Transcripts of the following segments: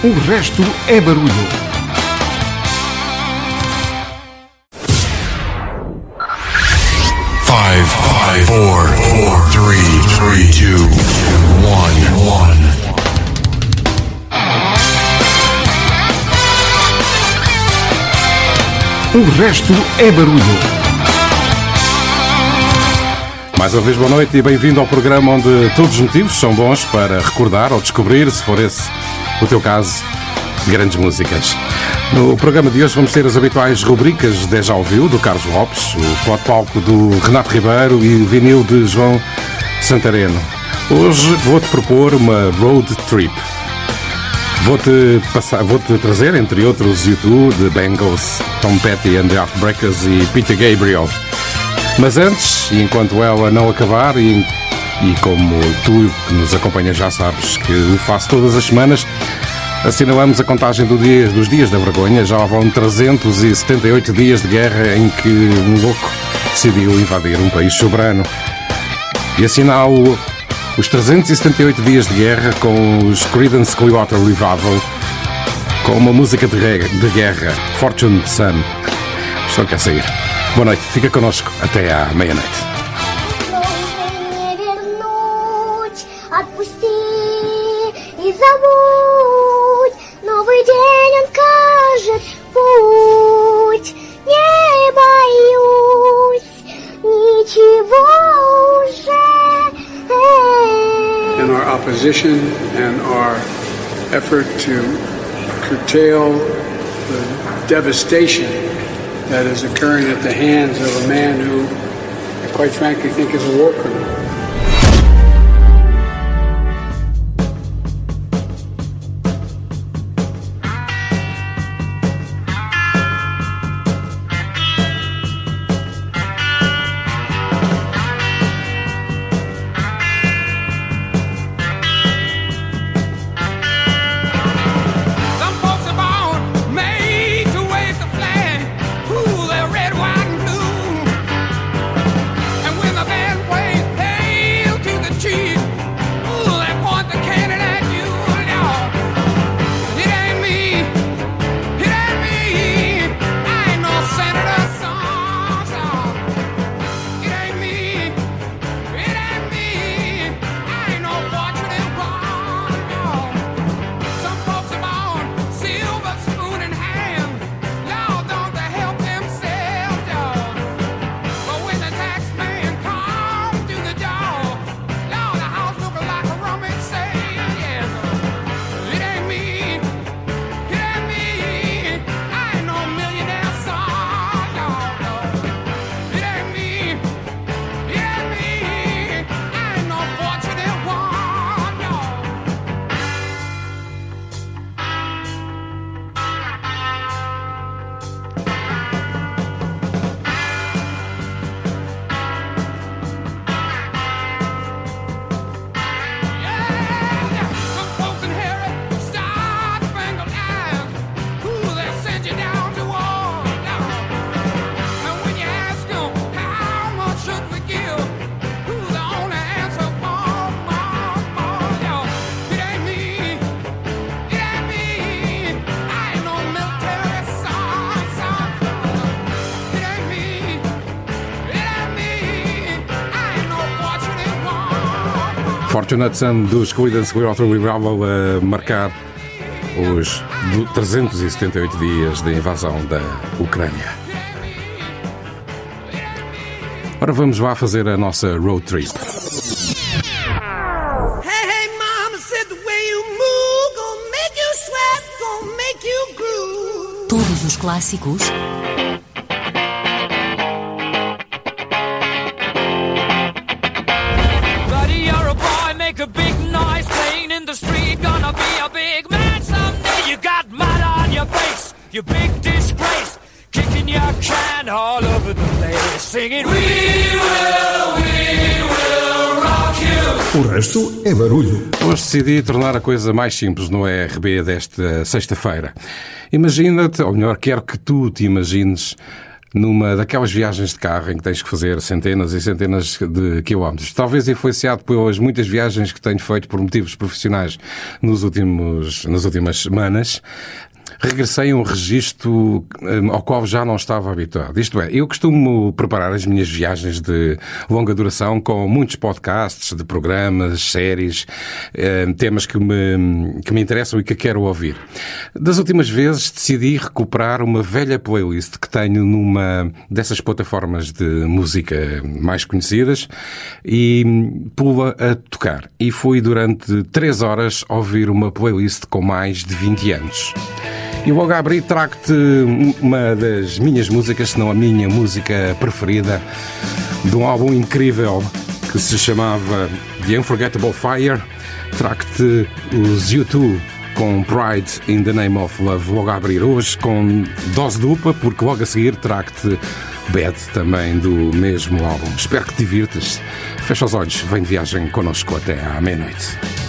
O resto é barulho. Five, five, four, four, three, three, two, one, one. O resto é barulho. Mais uma vez, boa noite e bem-vindo ao programa onde todos os motivos são bons para recordar ou descobrir, se for esse o teu caso, grandes músicas. No programa de hoje vamos ter as habituais rubricas Deja Ouviu, do Carlos Lopes, o plot palco do Renato Ribeiro e o vinil de João Santareno. Hoje vou-te propor uma road trip. Vou-te vou-te trazer, entre outros, YouTube, The Bengals, Tom Petty and the Heartbreakers e Peter Gabriel. Mas antes, enquanto ela não acabar, e, e como tu que nos acompanhas já sabes que o faço todas as semanas, assinalamos a contagem do dia, dos dias da vergonha. Já vão 378 dias de guerra em que um louco decidiu invadir um país soberano. E assinalo os 378 dias de guerra com os Creedence Clearwater Revival com uma música de, de guerra, Fortune Sun. Estou quer sair. Boa noite, fica connosco até à meia-noite. Opposition and our effort to curtail the devastation that is occurring at the hands of a man who I quite frankly think is a war criminal. Fortunate Son dos Creedence Clearwater Revival a marcar os do- 378 dias de invasão da Ucrânia. Ora, vamos lá fazer a nossa road trip. Hey, hey, mama resto é barulho. Hoje decidi tornar a coisa mais simples no ERB desta sexta-feira. Imagina-te, ou melhor, quero que tu te imagines numa daquelas viagens de carro em que tens que fazer centenas e centenas de quilómetros. Talvez influenciado pelas muitas viagens que tenho feito por motivos profissionais nos últimos, nas últimas semanas, regressei a um registro eh, ao qual já não estava habituado. Isto é, eu costumo preparar as minhas viagens de longa duração com muitos podcasts de programas, séries, eh, temas que me, que me interessam e que quero ouvir. Das últimas vezes decidi recuperar uma velha playlist que tenho numa dessas plataformas de música mais conhecidas e pula a tocar. E fui durante três horas ouvir uma playlist com mais de 20 anos. E logo a abrir trago-te uma das minhas músicas, se não a minha música preferida, de um álbum incrível que se chamava The Unforgettable Fire. Trago-te os U2 com Pride in the Name of Love. Logo a abrir hoje com dose dupla, porque logo a seguir trago-te Bad também do mesmo álbum. Espero que te divirtas. Fecha os olhos, vem de viagem connosco até à meia-noite.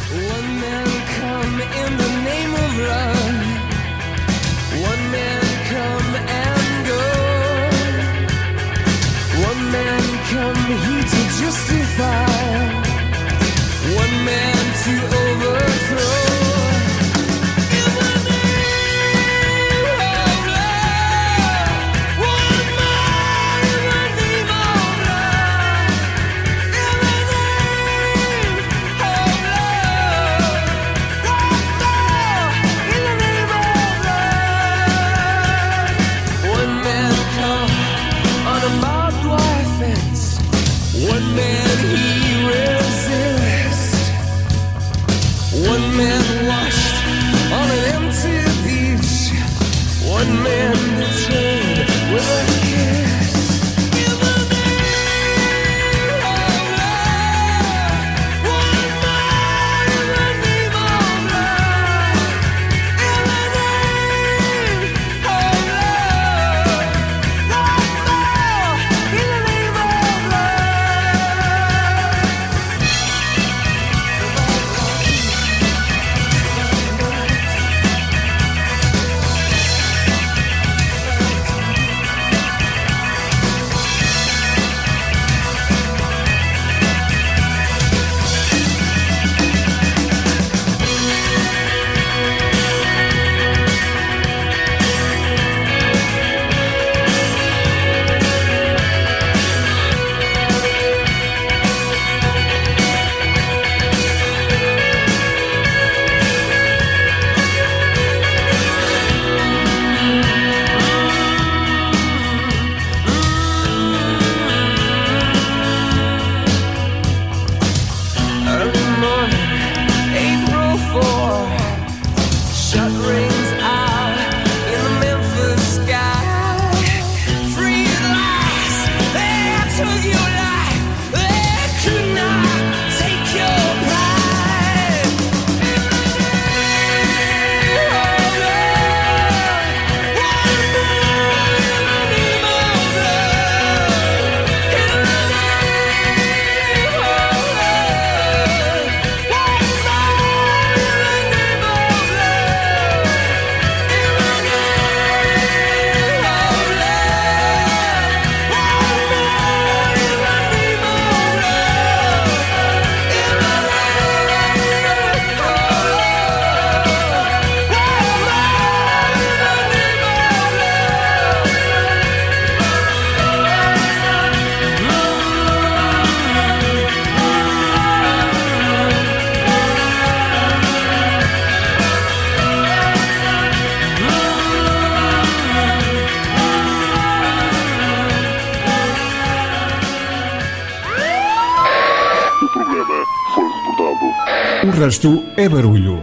Resto é barulho.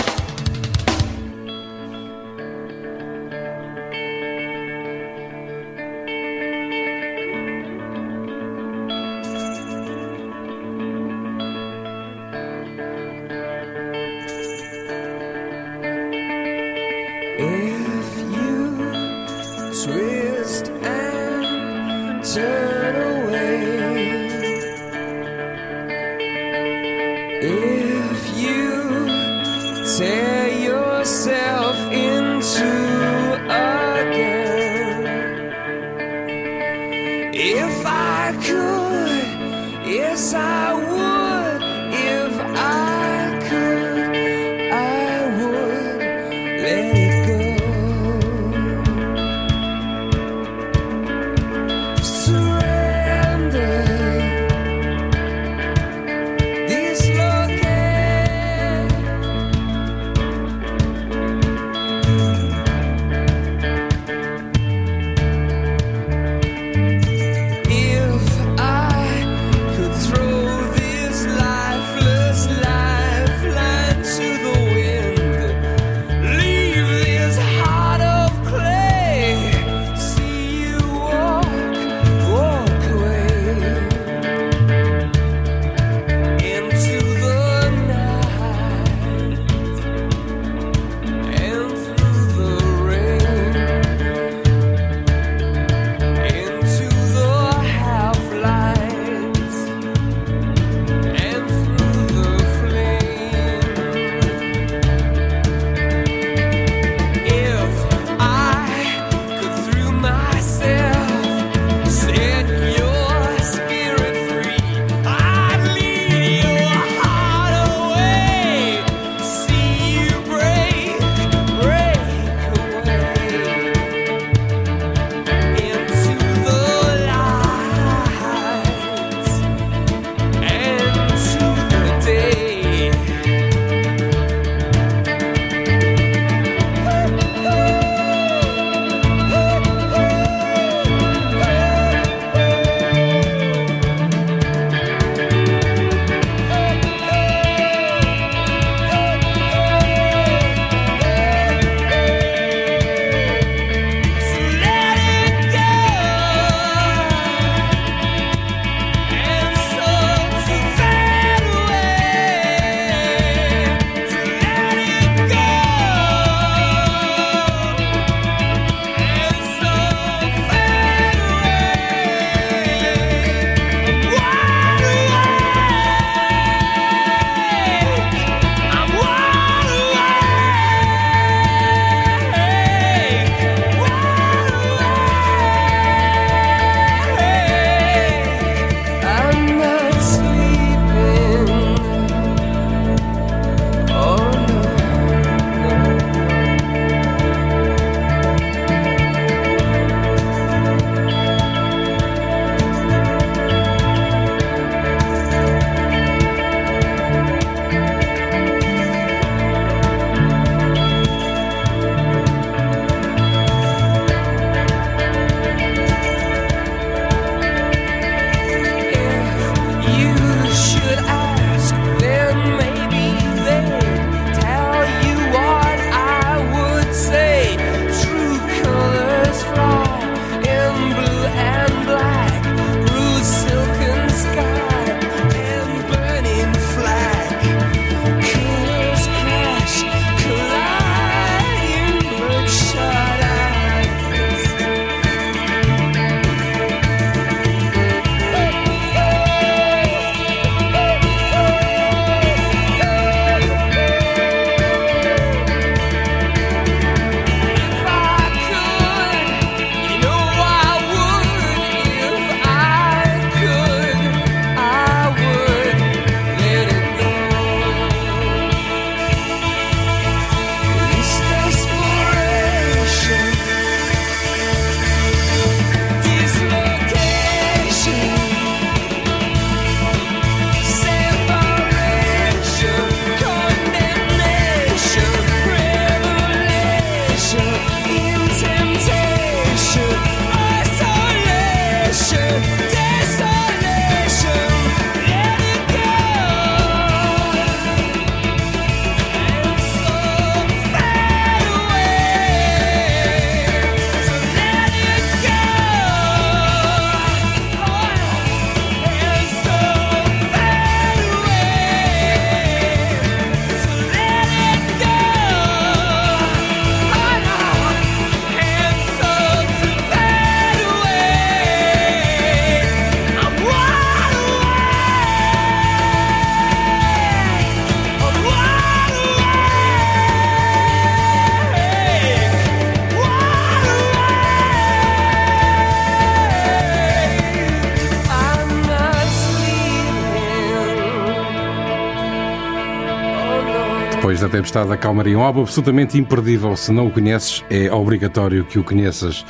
Tempestade da Calmaria. Um álbum absolutamente imperdível. Se não o conheces, é obrigatório que o conheças.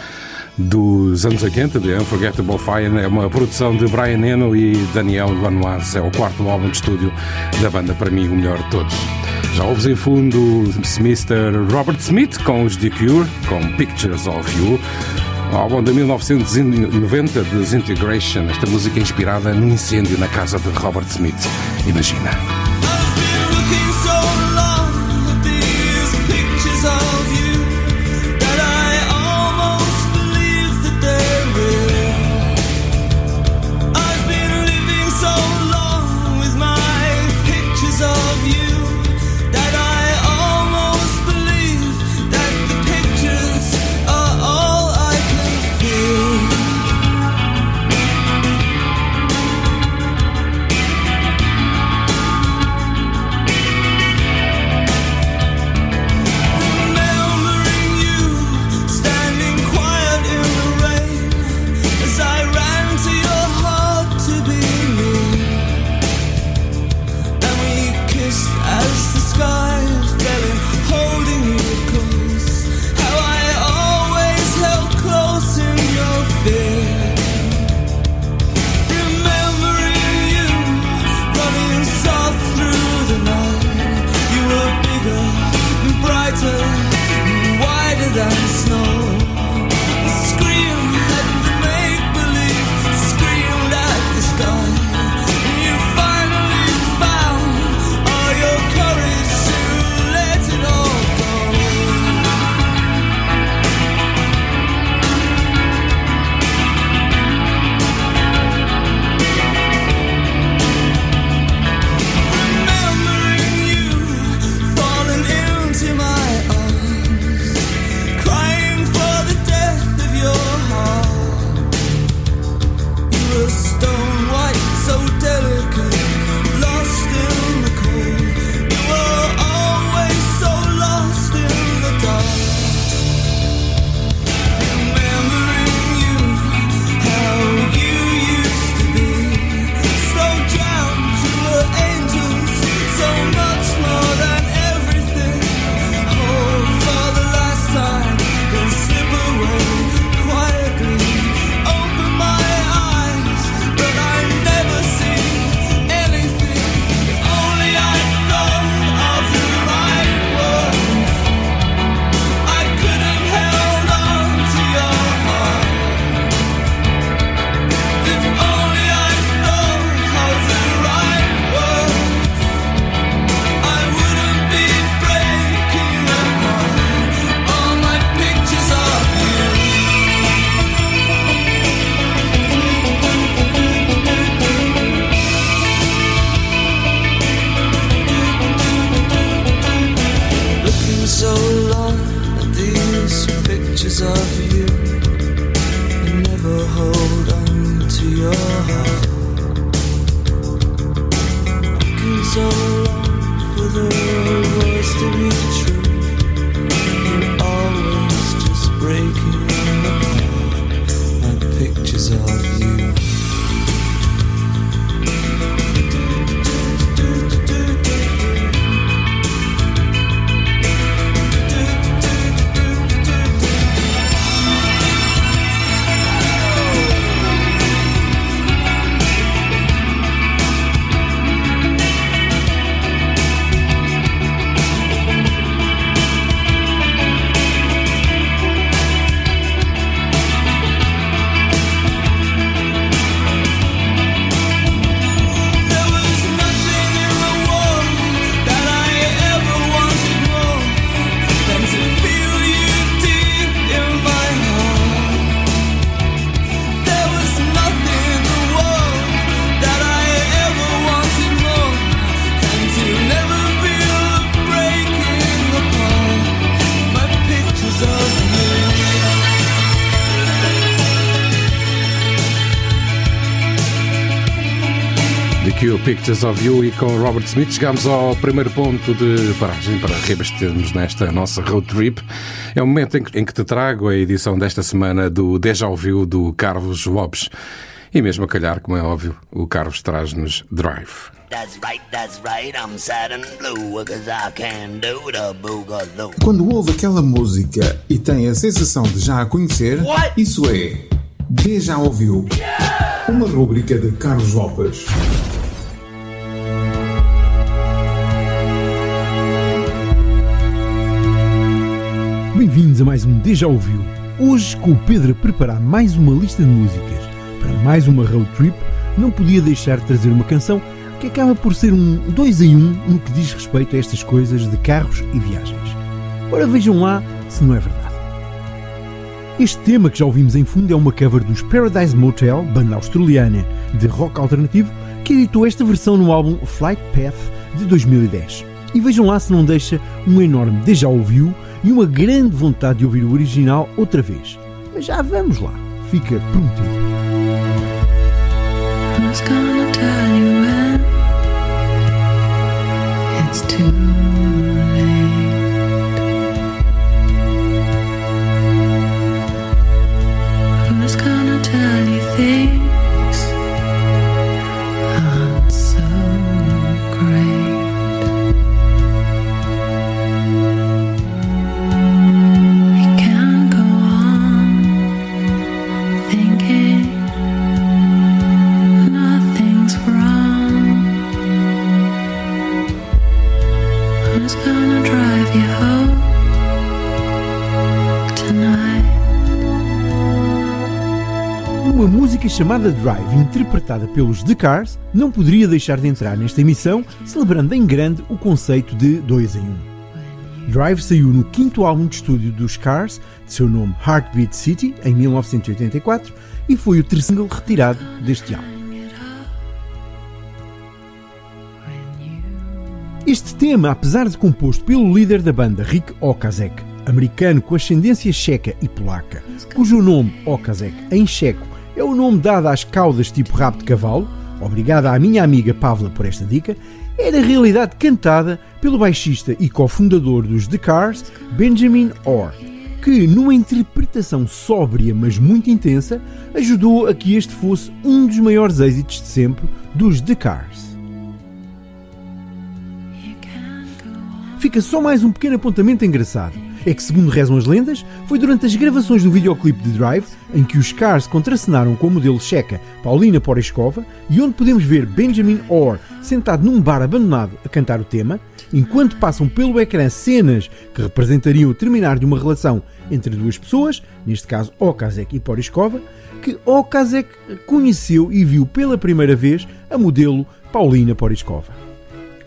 Dos anos 80, de Unforgettable Fire, é uma produção de Brian Eno e Daniel Lanois. É o quarto álbum de estúdio da banda, para mim, o melhor de todos. Já ouves em fundo Mr. Robert Smith com os The Cure, com Pictures of You. Um álbum de 1990, Disintegration, esta música é inspirada num incêndio na casa de Robert Smith. Imagina. Pictures of You e com Robert Smith chegamos ao primeiro ponto de paragem para reabastecermos nesta nossa road trip. É o momento em que, te trago a edição desta semana do Deja Ouviu do Carlos Lopes. E mesmo a calhar, como é óbvio, o Carlos traz-nos Drive. Quando ouve aquela música e tem a sensação de já a conhecer, What? isso é Deja Ouviu. Yeah! Uma rúbrica de Carlos Lopes. Bem-vindos a mais um Deja Ouviu. Hoje, com o Pedro a preparar mais uma lista de músicas para mais uma road trip, não podia deixar de trazer uma canção que acaba por ser um dois em um no que diz respeito a estas coisas de carros e viagens. Ora, vejam lá se não é verdade. Este tema que já ouvimos em fundo é uma cover dos Paradise Motel, banda australiana de rock alternativo, que editou esta versão no álbum Flight Path de 2010. E vejam lá se não deixa um enorme déjà ouviu e uma grande vontade de ouvir o original outra vez. Mas já vamos lá, fica prometido. Who's gonna tell you when it's too música chamada Drive, interpretada pelos The Cars, não poderia deixar de entrar nesta emissão, celebrando em grande o conceito de 2 em 1. Um. Drive saiu no quinto álbum de estúdio dos Cars, de seu nome Heartbeat City, em 1984, e foi o terceiro single retirado deste álbum. Este tema, apesar de composto pelo líder da banda Rick Okazek, americano com ascendência checa e polaca, cujo nome Okazek em checo é o nome dado às caudas tipo rabo de cavalo, obrigada à minha amiga Pavla por esta dica, é na realidade cantada pelo baixista e cofundador dos The Cars, Benjamin Orr, que, numa interpretação sóbria mas muito intensa, ajudou a que este fosse um dos maiores êxitos de sempre dos The Cars. Fica só mais um pequeno apontamento engraçado. É que, segundo rezam as lendas, foi durante as gravações do videoclipe de Drive, em que os Cars contracenaram com a modelo checa Paulina Poreskova, e onde podemos ver Benjamin Orr sentado num bar abandonado a cantar o tema, enquanto passam pelo ecrã cenas que representariam o terminar de uma relação entre duas pessoas, neste caso Okazek e Poreskova, que Okazek conheceu e viu pela primeira vez a modelo Paulina Poreskova.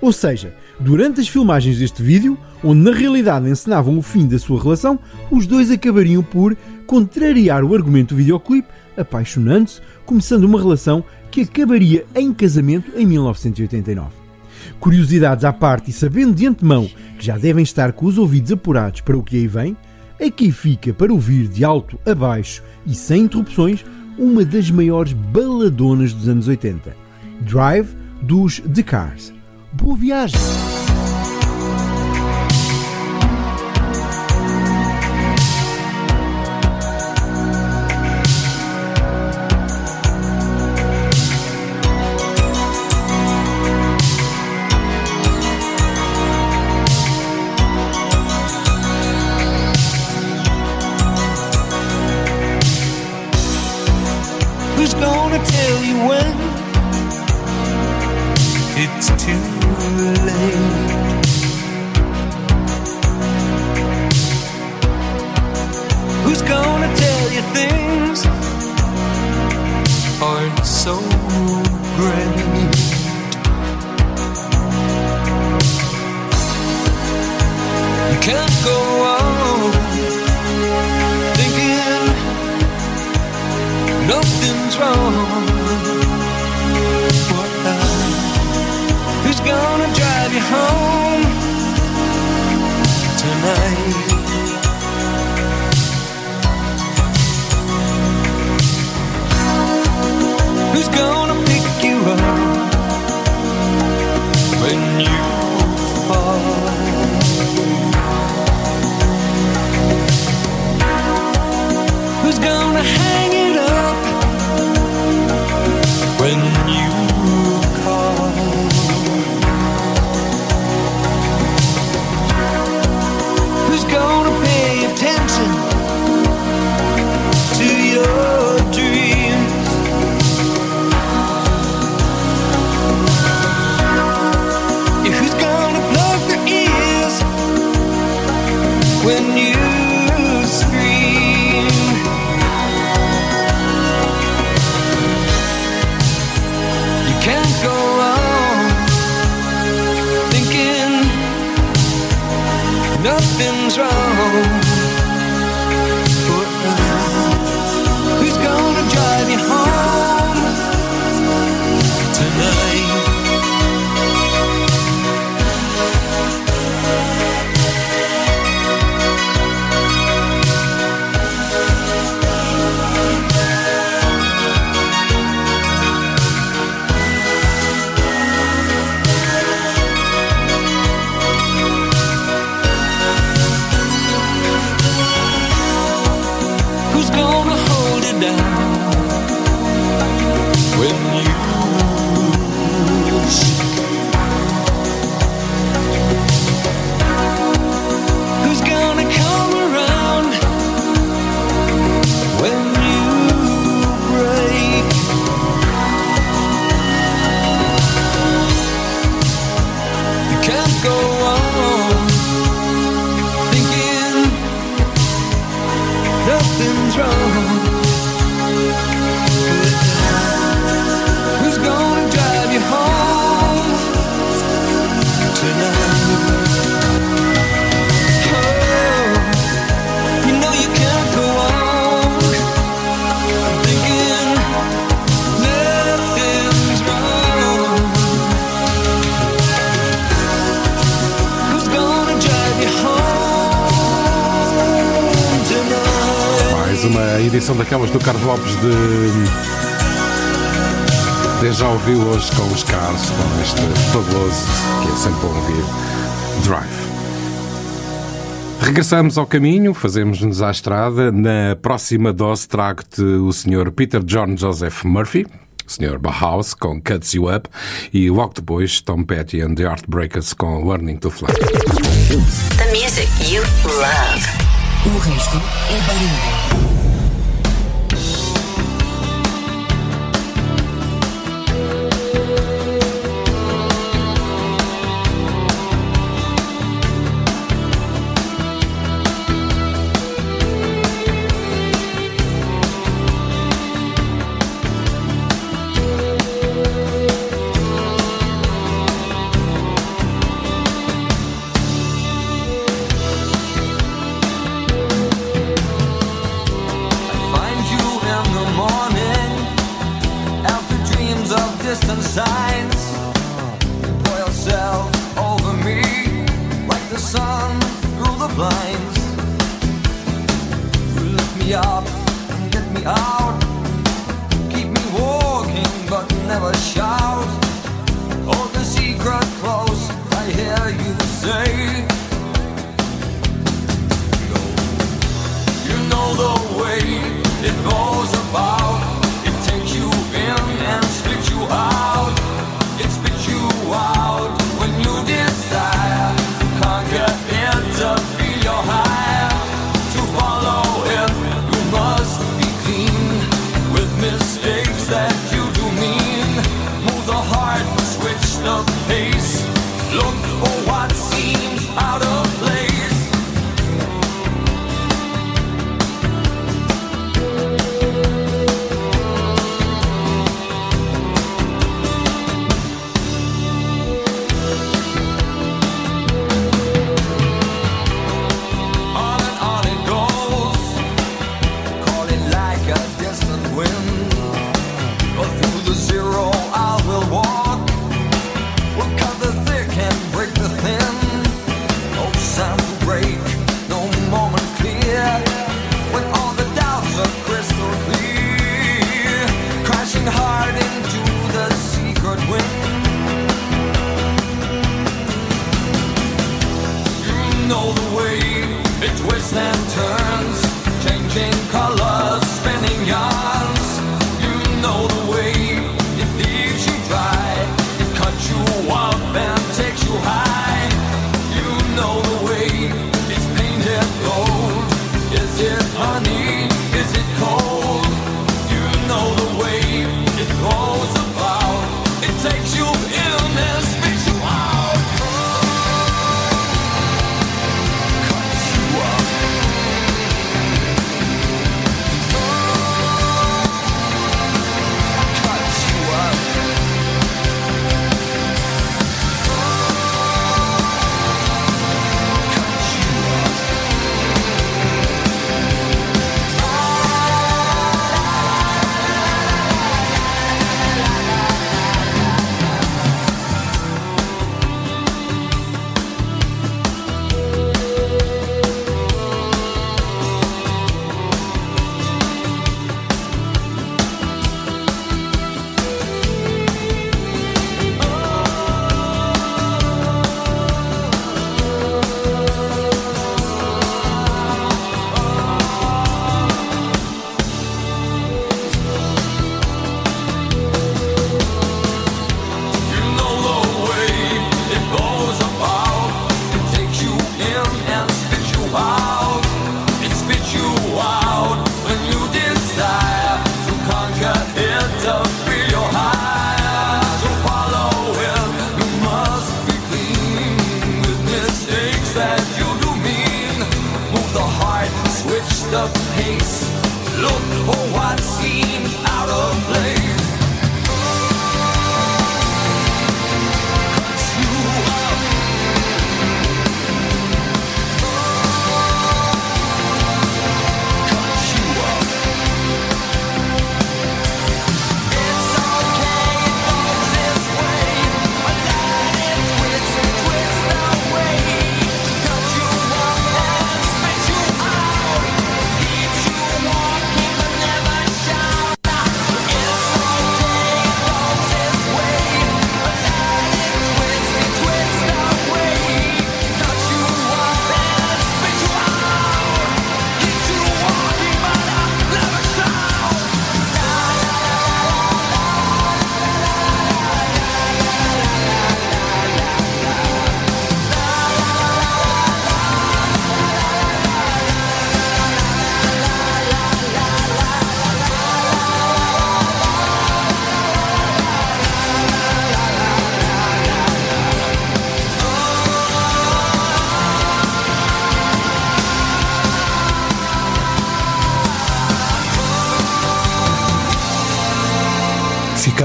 Ou seja, durante as filmagens deste vídeo, onde na realidade encenavam o fim da sua relação, os dois acabariam por contrariar o argumento do videoclipe, apaixonando-se, começando uma relação que acabaria em casamento em 1989. Curiosidades à parte e sabendo de antemão que já devem estar com os ouvidos apurados para o que aí vem, aqui fica para ouvir de alto a baixo e sem interrupções uma das maiores baladonas dos anos 80, Drive dos The Cars. Boa aquelas do Carlos Lopes de. Eu já ouvi hoje com os carros com este fabuloso, que é sempre bom ouvir, Drive. Regressamos ao caminho, fazemos-nos à estrada. Na próxima dose trago-te o Sr. Peter John Joseph Murphy, Sr. Bauhaus com Cuts You Up e logo depois Tom Petty and the Heartbreakers com Learning to Fly. The music you love. O resto é barulho.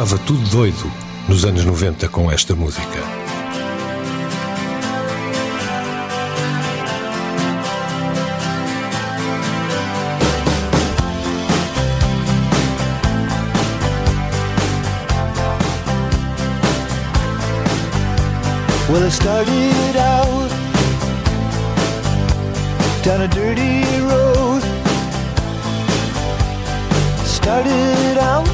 Ficava tudo doido nos anos 90 com esta música. Well, I started out down a dirty road. Started out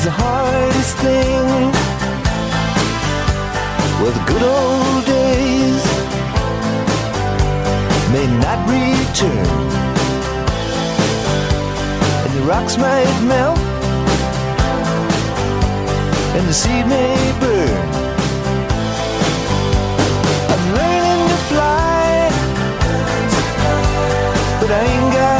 Is the hardest thing. Well, the good old days may not return and the rocks might melt, and the seed may burn. I'm learning to fly, but I ain't got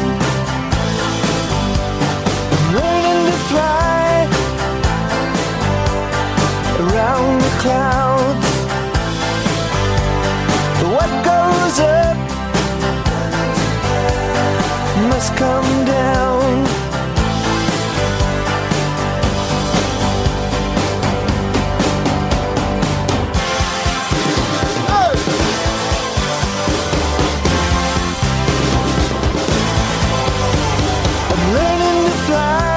Clouds. What goes up must come down. I'm learning to fly,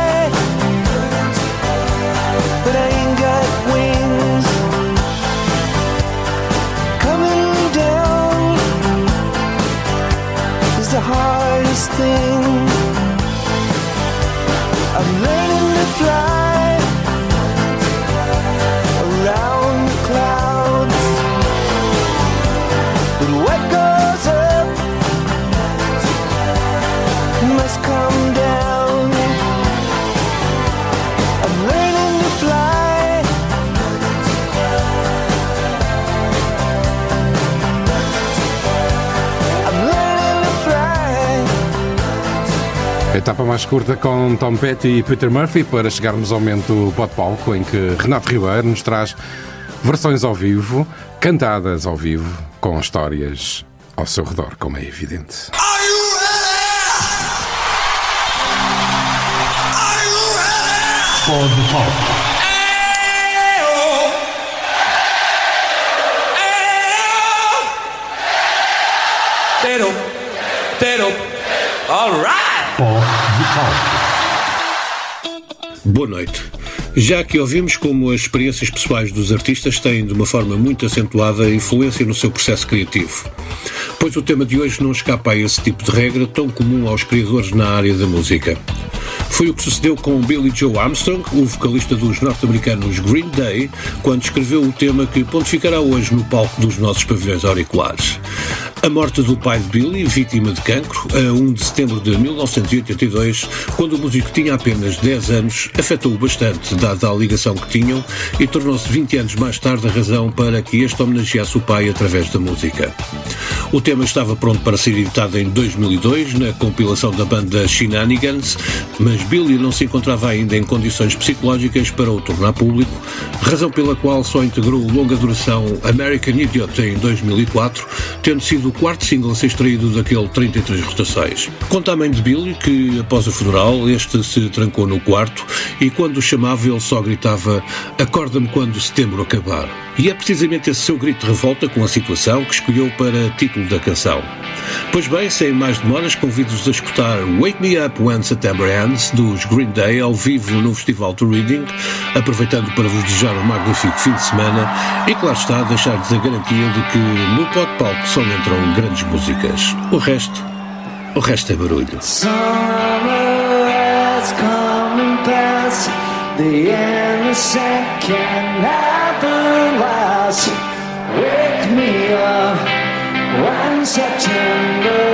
learning Etapa mais curta com Tom Petty e Peter Murphy para chegarmos ao momento pode palco em que Renato Ribeiro nos traz versões ao vivo, cantadas ao vivo, com histórias ao seu redor, como é evidente. Pode palco. Tero, alright! Boa noite. Já que ouvimos como as experiências pessoais dos artistas têm, de uma forma muito acentuada, influência no seu processo criativo. Pois o tema de hoje não escapa a esse tipo de regra tão comum aos criadores na área da música. Foi o que sucedeu com Billy Joe Armstrong, o vocalista dos norte-americanos Green Day, quando escreveu o tema que pontificará hoje no palco dos nossos pavilhões auriculares. A morte do pai de Billy, vítima de cancro, a 1 de setembro de 1982, quando o músico tinha apenas 10 anos, afetou-o bastante, dada a ligação que tinham, e tornou-se 20 anos mais tarde a razão para que este homenageasse o pai através da música. O tema estava pronto para ser editado em 2002 na compilação da banda Shenanigans, mas Billy não se encontrava ainda em condições psicológicas para o tornar público, razão pela qual só integrou longa duração American Idiot em 2004, tendo sido o quarto single a ser extraído daquele 33 rotações. Conta a mãe de Billy que, após o funeral, este se trancou no quarto e quando o chamava ele só gritava Acorda-me quando setembro acabar. E é precisamente esse seu grito de revolta com a situação que escolheu para título da canção. Pois bem, sem mais demoras, convido-vos a escutar Wake Me Up When September Ends, dos Green Day, ao vivo no Festival to Reading, aproveitando para vos desejar um magnífico fim de semana e, claro está, deixar-vos a garantia de que no Pod Palco só entram grandes músicas. O resto, o resto é barulho. Wake me up when September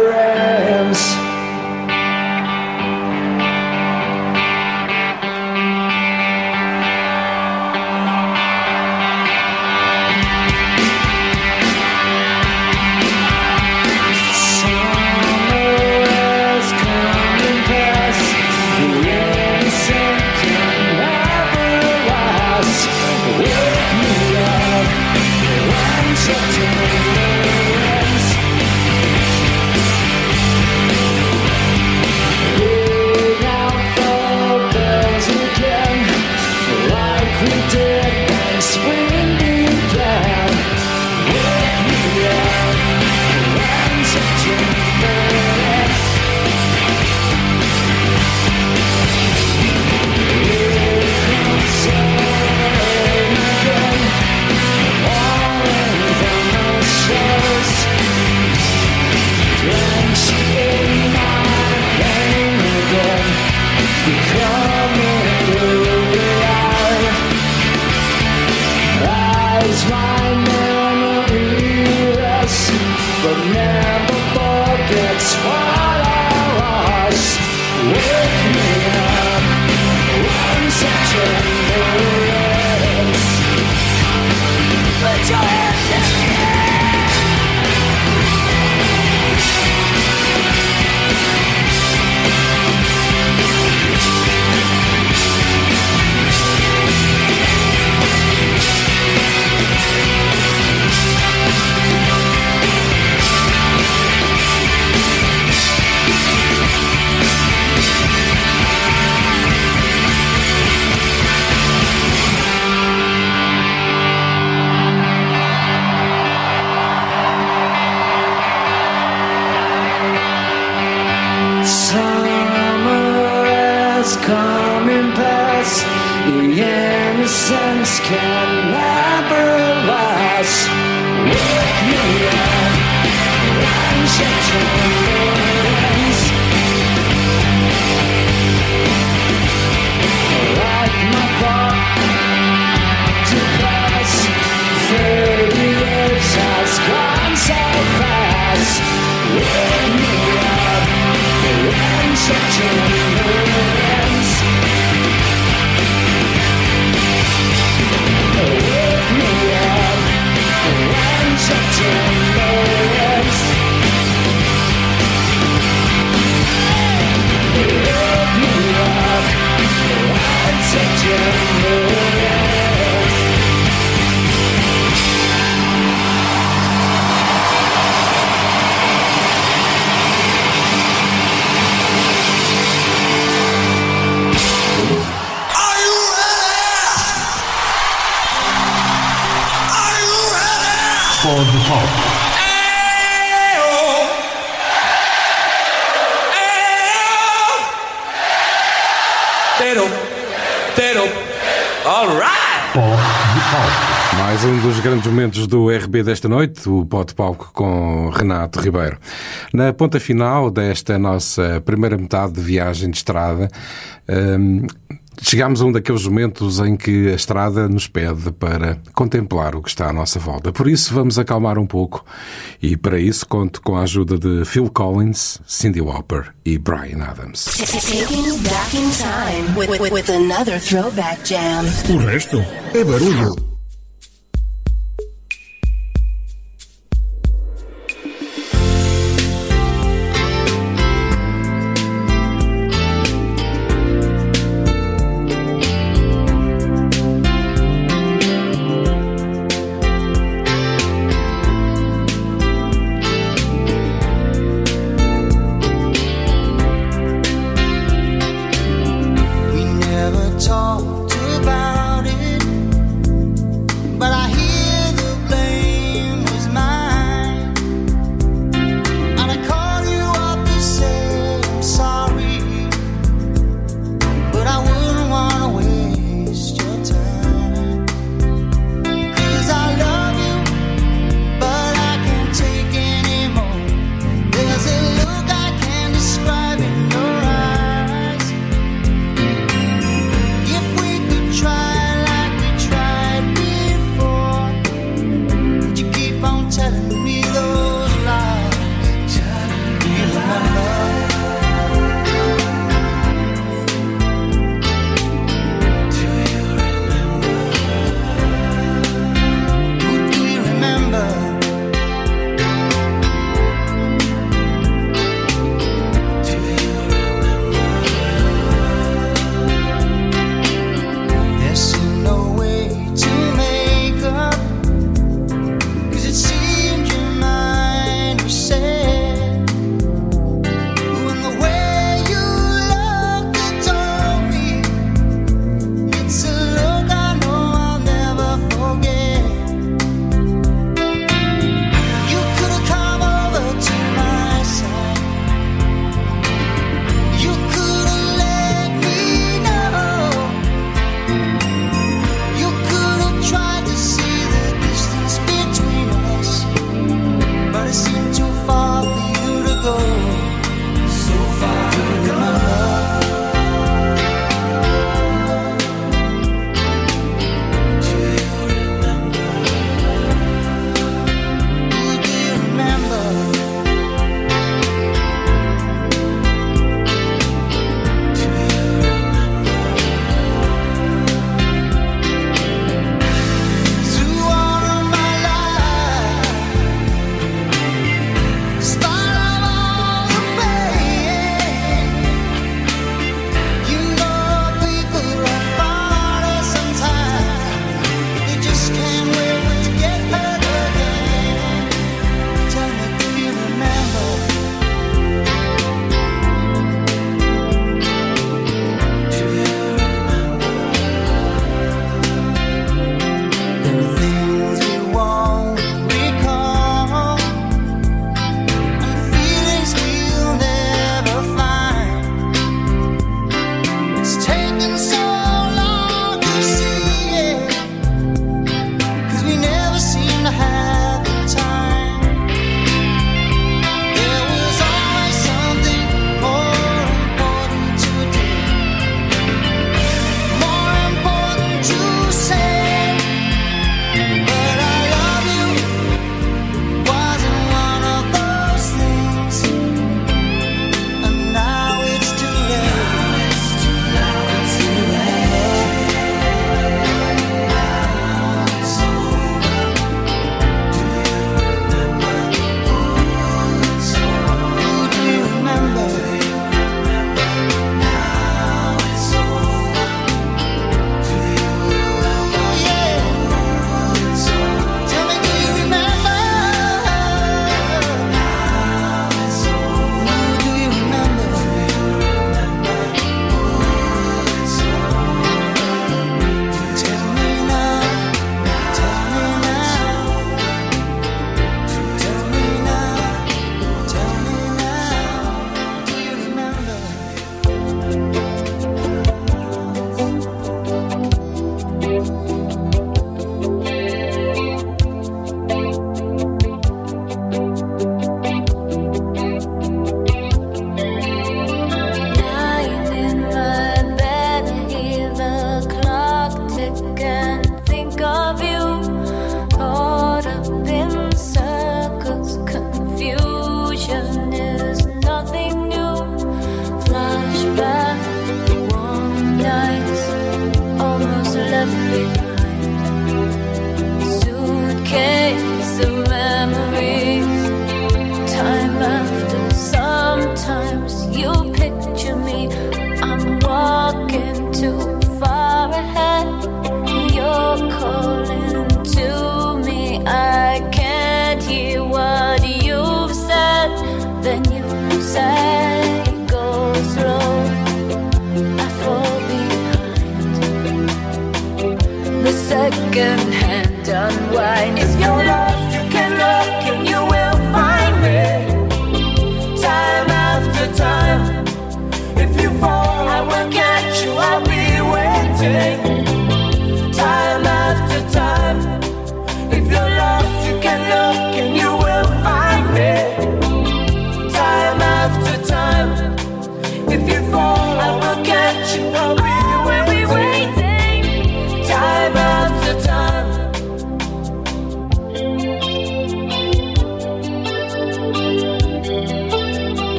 do RB desta noite, o Pote Palco com Renato Ribeiro. Na ponta final desta nossa primeira metade de viagem de estrada, hum, chegámos a um daqueles momentos em que a estrada nos pede para contemplar o que está à nossa volta. Por isso, vamos acalmar um pouco e para isso conto com a ajuda de Phil Collins, Cindy Lauper e Brian Adams. O resto é barulho.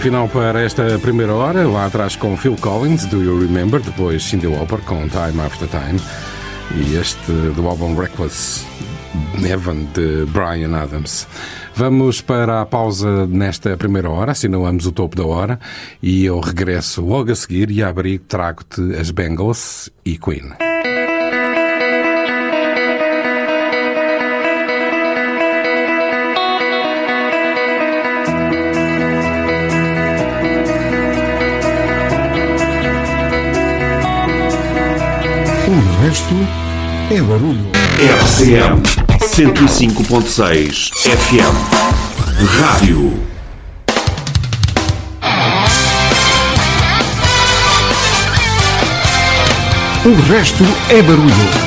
Final para esta primeira hora, lá atrás com Phil Collins, Do You Remember, depois Cindy Lauper com Time After Time e este do álbum Reckless Heaven de Brian Adams. Vamos para a pausa nesta primeira hora, assinalamos o topo da hora e eu regresso logo a seguir e abri trago-te as Bengals e Queen. O resto é barulho. RCM 105.6 FM Rádio. O resto é barulho.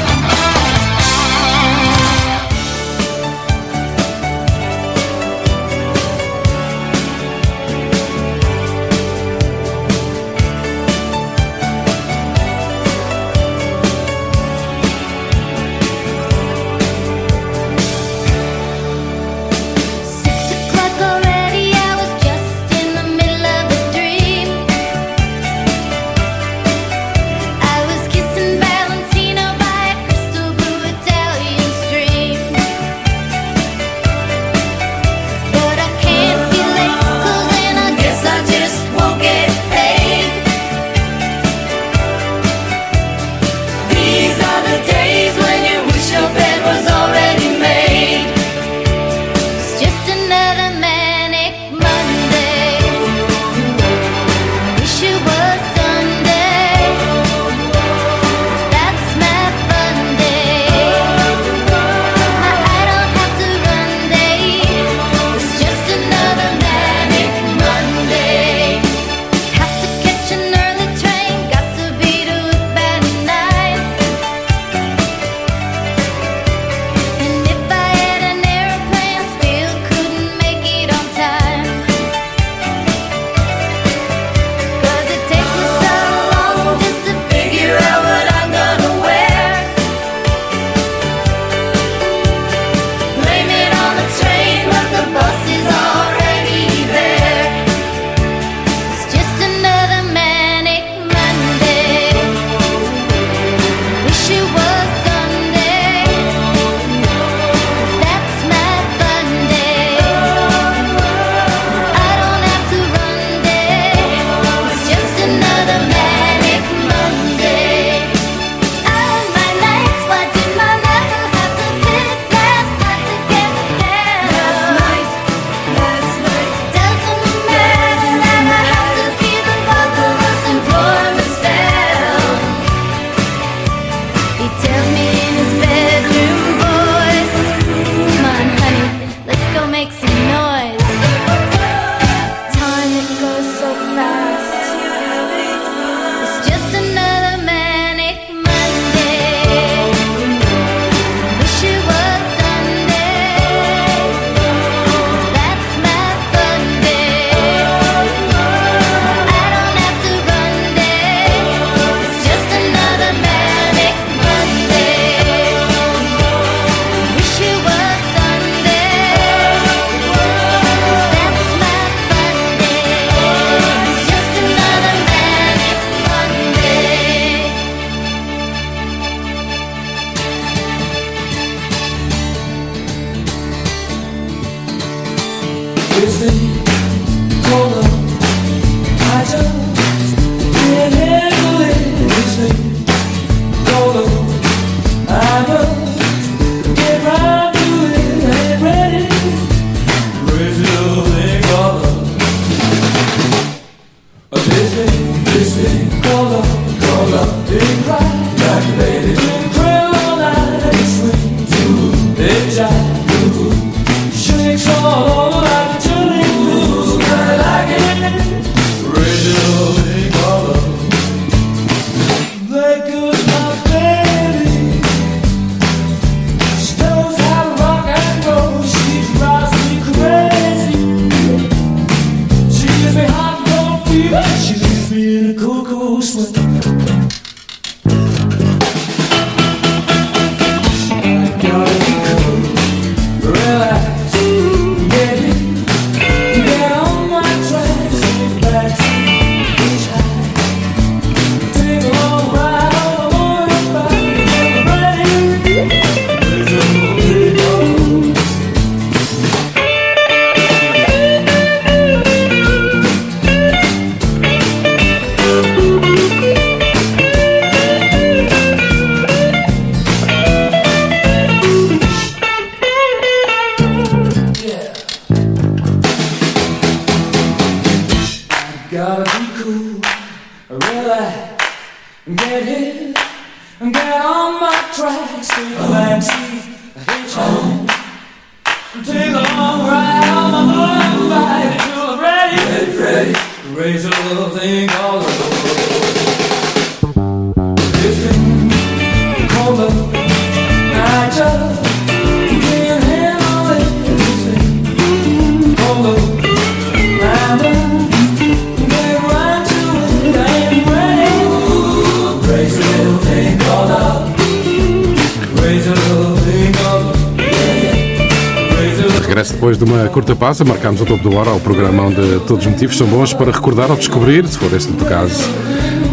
Depois de uma curta pausa, marcamos o topo do hora ao programa onde todos os motivos são bons para recordar ou descobrir, se for este o caso,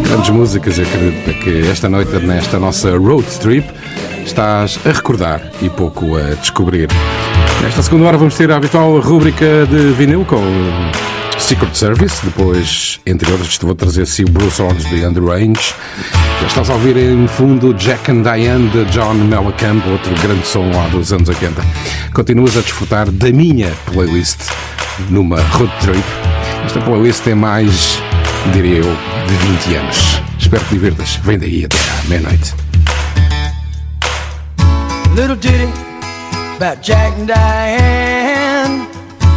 grandes músicas. Eu acredito que esta noite, nesta nossa road trip, estás a recordar e pouco a descobrir. Nesta segunda hora vamos ter a habitual rúbrica de vinil com Secret Service, depois, entre outros, vou trazer assim o Bruce Hornsby and the Range. Já estás a ouvir em fundo Jack and Diane de John Mellencamp, outro grande som lá dos anos 80. Continuas a desfrutar da minha playlist numa road trip. Esta playlist tem mais, diria eu, de 20 anos. Espero que divirtas. Vem daí até à meia-noite. Little ditty about Jack and Diane,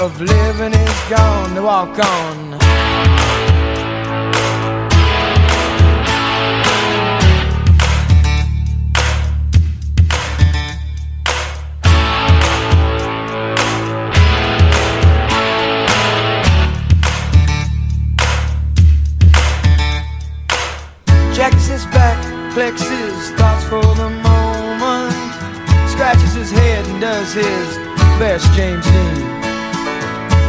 of living is gone. To walk on. Jacks his back, flexes thoughts for the moment, scratches his head and does his best James Dean.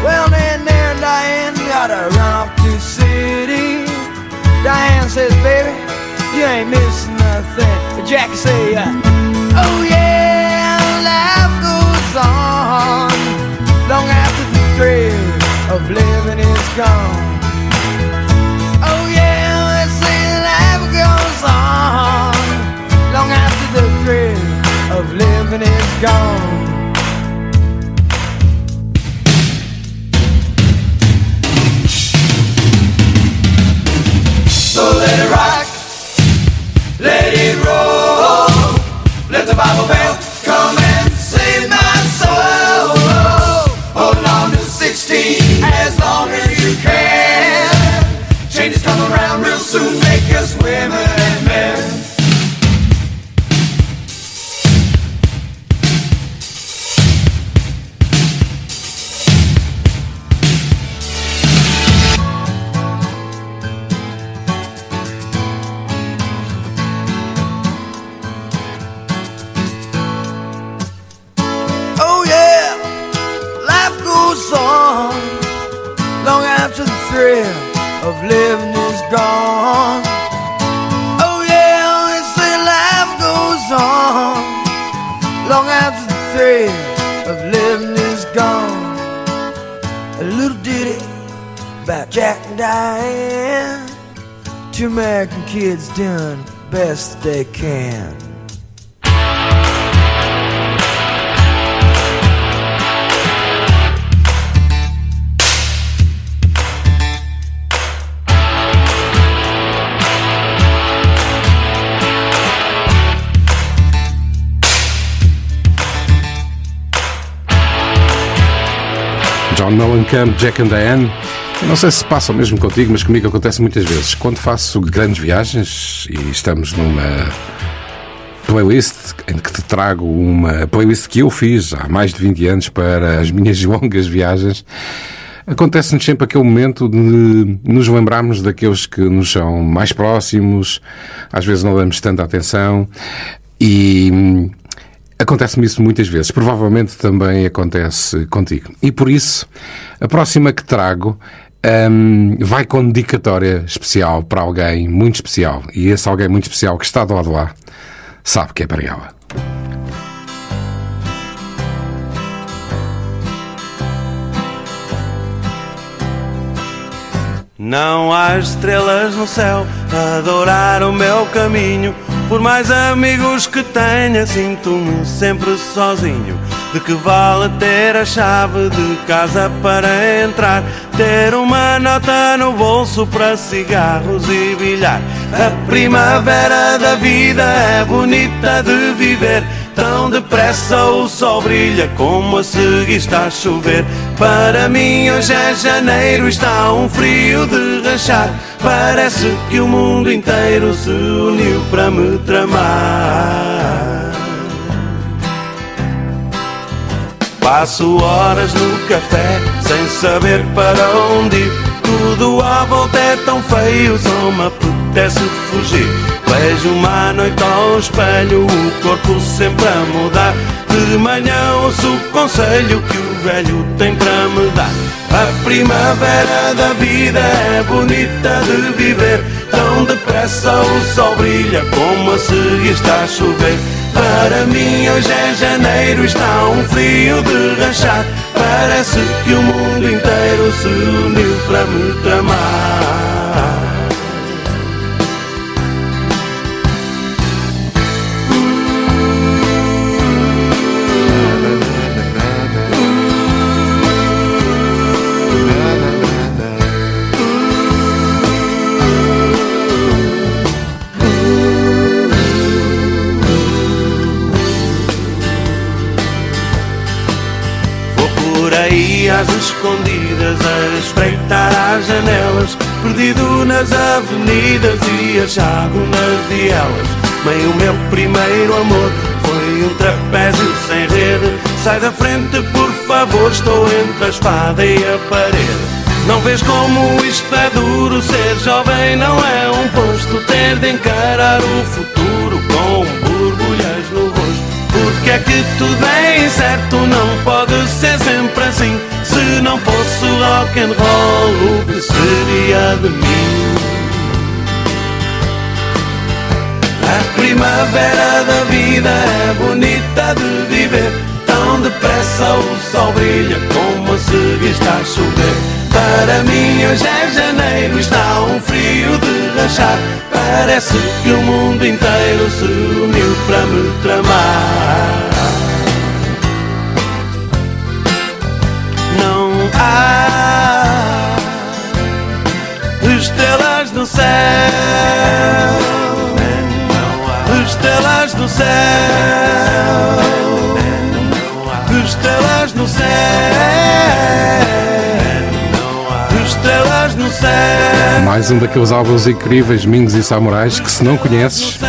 Well, then there, Diane gotta run off to city. Diane says, baby, you ain't missing nothing. But Jackie say, uh, oh yeah, life goes on long after the thrill of living is gone. Oh yeah, let's say life goes on long after the thrill of living is gone. Let it rock, let it roll. Let the Bible thrill of living is gone. Oh yeah, they say life goes on long after the thrill of living is gone. A little ditty about Jack and Diane, two American kids doing best they can. John Mellencamp, Jack and Diane. Não sei se passa o mesmo contigo, mas comigo acontece muitas vezes. Quando faço grandes viagens e estamos numa playlist em que te trago uma playlist que eu fiz há mais de 20 anos para as minhas longas viagens, acontece-nos sempre aquele momento de nos lembrarmos daqueles que nos são mais próximos, às vezes não damos tanta atenção e Acontece-me isso muitas vezes. Provavelmente também acontece contigo. E por isso, a próxima que trago hum, vai com dedicatória especial para alguém muito especial. E esse alguém muito especial que está do lado lá sabe que é para ela. Não há estrelas no céu a adorar o meu caminho. Por mais amigos que tenha, sinto-me sempre sozinho. De que vale ter a chave de casa para entrar? Ter uma nota no bolso para cigarros e bilhar. A primavera da vida é bonita de viver. Tão depressa o sol brilha como a seguir está a chover. Para mim hoje é janeiro, está um frio de rachar. Parece que o mundo inteiro se uniu para me tramar. Passo horas no café sem saber para onde ir. Tudo à volta é tão feio, só me apetece fugir. Vejo uma noite ao espelho, o corpo sempre a mudar. De manhã ouço o conselho que o velho tem para me dar. A primavera da vida é bonita de viver. Tão depressa o sol brilha como a seguir está a chover. Para mim hoje é janeiro, está um frio de rachar. Parece que o mundo inteiro se uniu para me tramar. Às escondidas a espreitar as janelas Perdido nas avenidas e achado nas vielas. Bem, o meu primeiro amor foi um trapézio sem rede. Sai da frente, por favor, estou entre a espada e a parede. Não vês como isto é duro Ser jovem não é um posto. Ter de encarar o futuro Com borbulhas no rosto. Porque é que tudo é incerto Não pode ser não fosse rock and roll O que seria de mim? A primavera da vida é bonita de viver. Tão depressa o sol brilha como seguir está a chover. Para mim hoje é janeiro, está um frio de rachar. Parece que o mundo inteiro se uniu para me tramar céu Estrelas no céu Estrelas no céu Estrelas no céu Mais um daqueles álbuns incríveis, Mingos e Samurais, que se não conheces,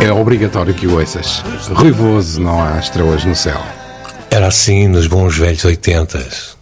é obrigatório que o ouças. Ruivoso, não há estrelas no céu. Era assim nos bons velhos 80.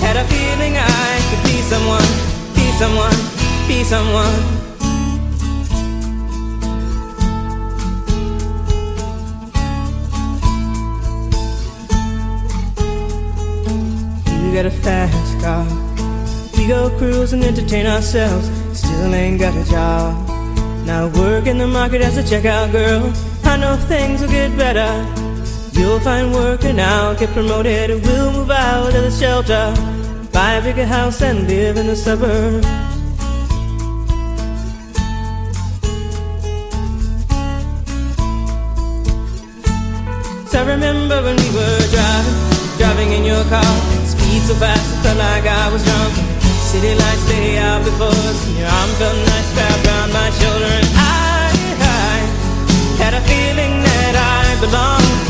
Had a feeling I could be someone, be someone, be someone. You got a fast car. We go cruise and entertain ourselves. Still ain't got a job. Now work in the market as a checkout girl. I know things will get better. You'll find work and I'll get promoted. And we'll move out of the shelter. Buy a bigger house and live in the suburbs. I remember when we were driving, driving in your car. Speed so fast, it felt like I was drunk. City lights lay out before us, and your arm felt nice wrapped around my shoulder. And I, I had a feeling that I belonged.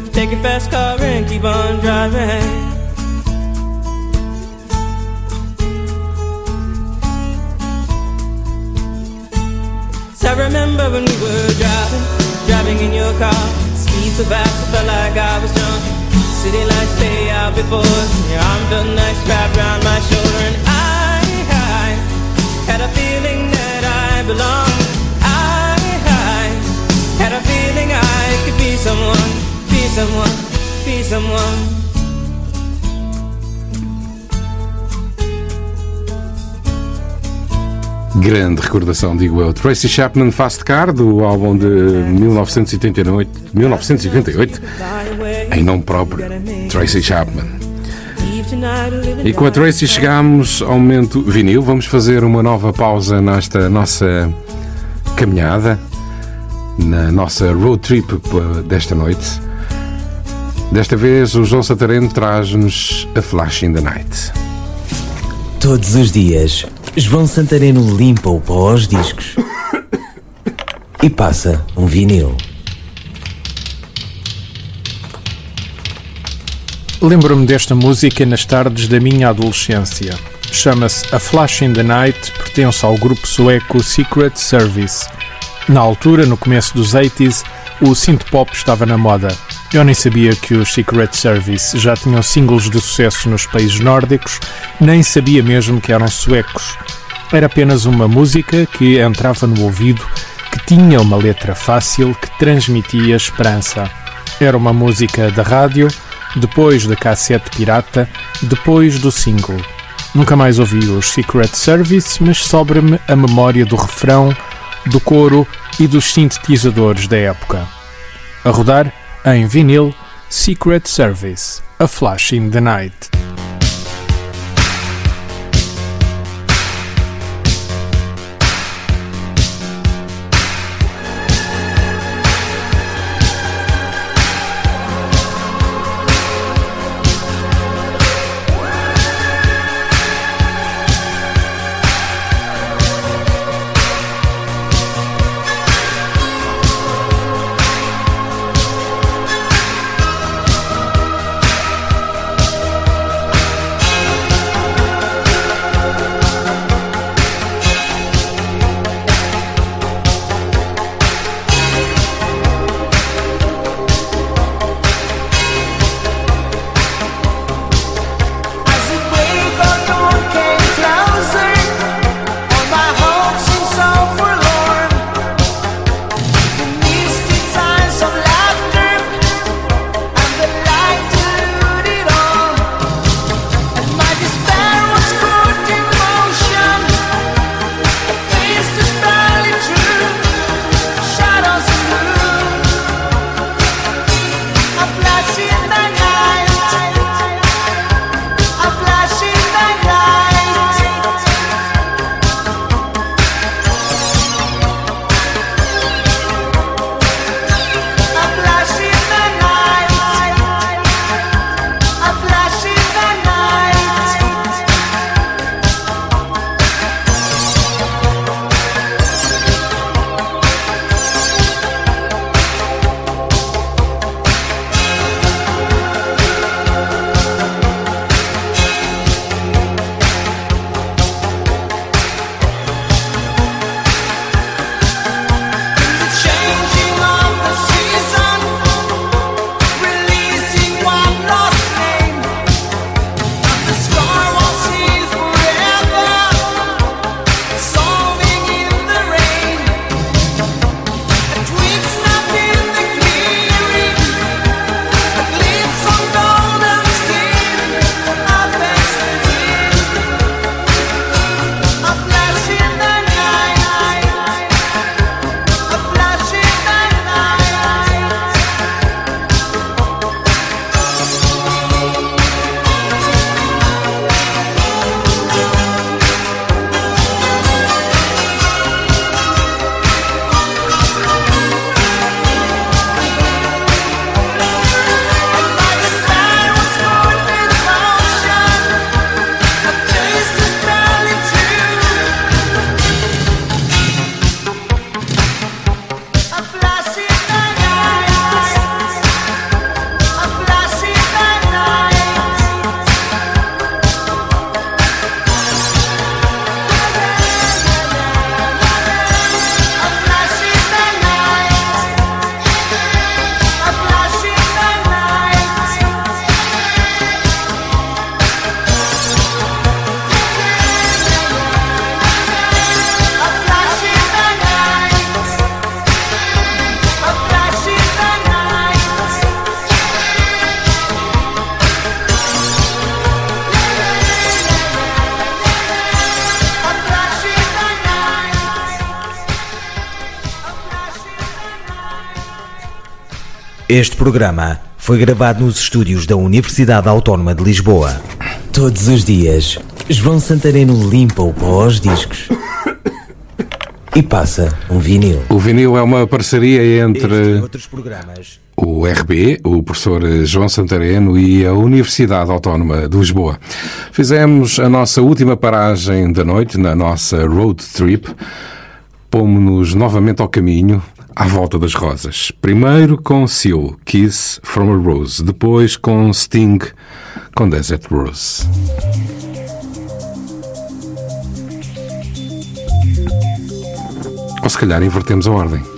Take your fast car and keep on driving. I remember when we were driving, driving in your car. Speed so fast, I felt like I was drunk. City lights lay out before us, your arm felt nice wrapped around my shoulder. And I, I had a feeling that I belonged. Someone, be someone. Grande recordação, digo eu. Tracy Chapman Fast Car, do álbum de 1988, 1988 em nome próprio, Tracy Chapman. E com a Tracy chegamos ao momento vinil. Vamos fazer uma nova pausa nesta nossa caminhada, na nossa road trip desta noite. Desta vez, o João Santareno traz-nos a Flash in the Night. Todos os dias, João Santareno limpa o pó aos discos e passa um vinil. Lembro-me desta música nas tardes da minha adolescência. Chama-se A Flash in the Night, pertence ao grupo sueco Secret Service. Na altura, no começo dos 80s, o synth-pop estava na moda. Eu nem sabia que os Secret Service já tinham singles de sucesso nos países nórdicos, nem sabia mesmo que eram suecos. Era apenas uma música que entrava no ouvido, que tinha uma letra fácil, que transmitia esperança. Era uma música da rádio, depois da cassete pirata, depois do single. Nunca mais ouvi os Secret Service, mas sobra-me a memória do refrão, do coro e dos sintetizadores da época. A rodar, em vinil, Secret Service, A Flash in the Night. Este programa foi gravado nos estúdios da Universidade Autónoma de Lisboa. Todos os dias, João Santareno limpa o pó aos discos e passa um vinil. O vinil é uma parceria entre o RB, o professor João Santareno e a Universidade Autónoma de Lisboa. Fizemos a nossa última paragem da noite na nossa road trip. Pomos-nos novamente ao caminho à volta das rosas. Primeiro com Seal, Kiss from a Rose. Depois com Sting, com Desert Rose. Ou se calhar invertemos a ordem.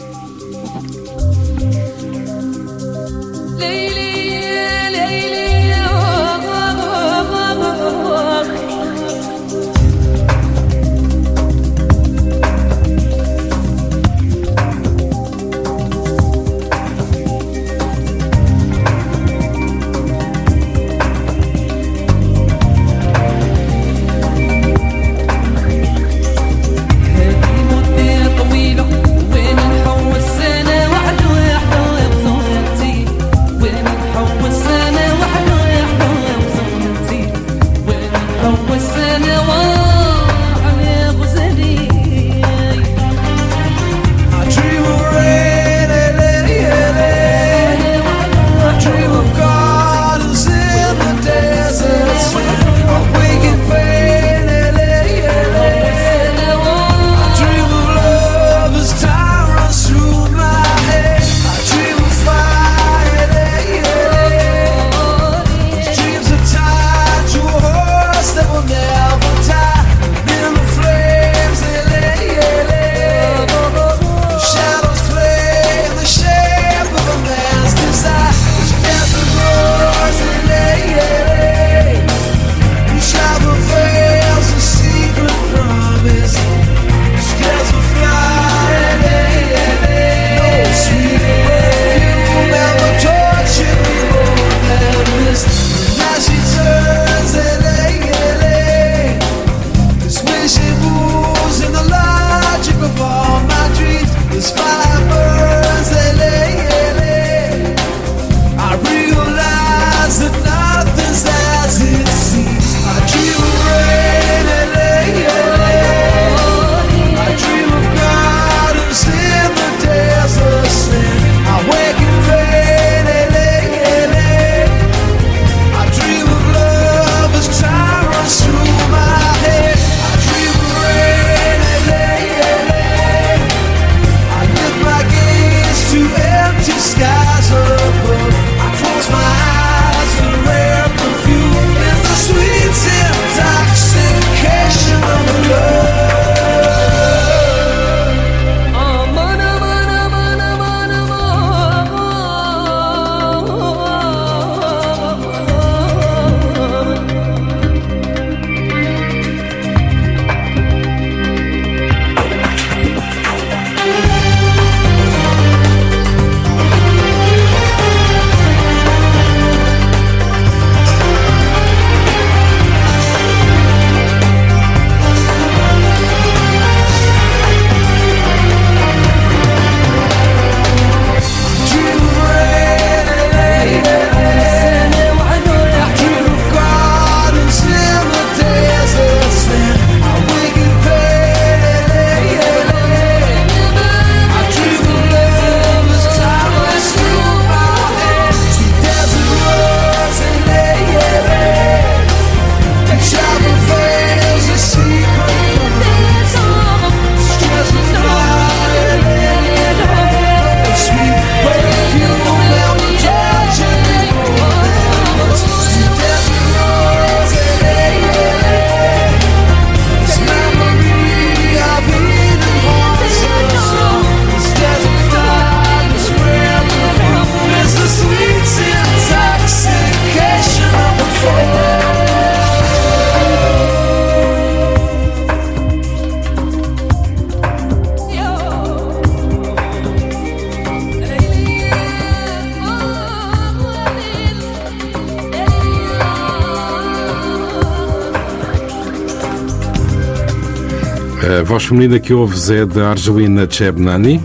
voz feminina que ouves é da Argelina Chebnani.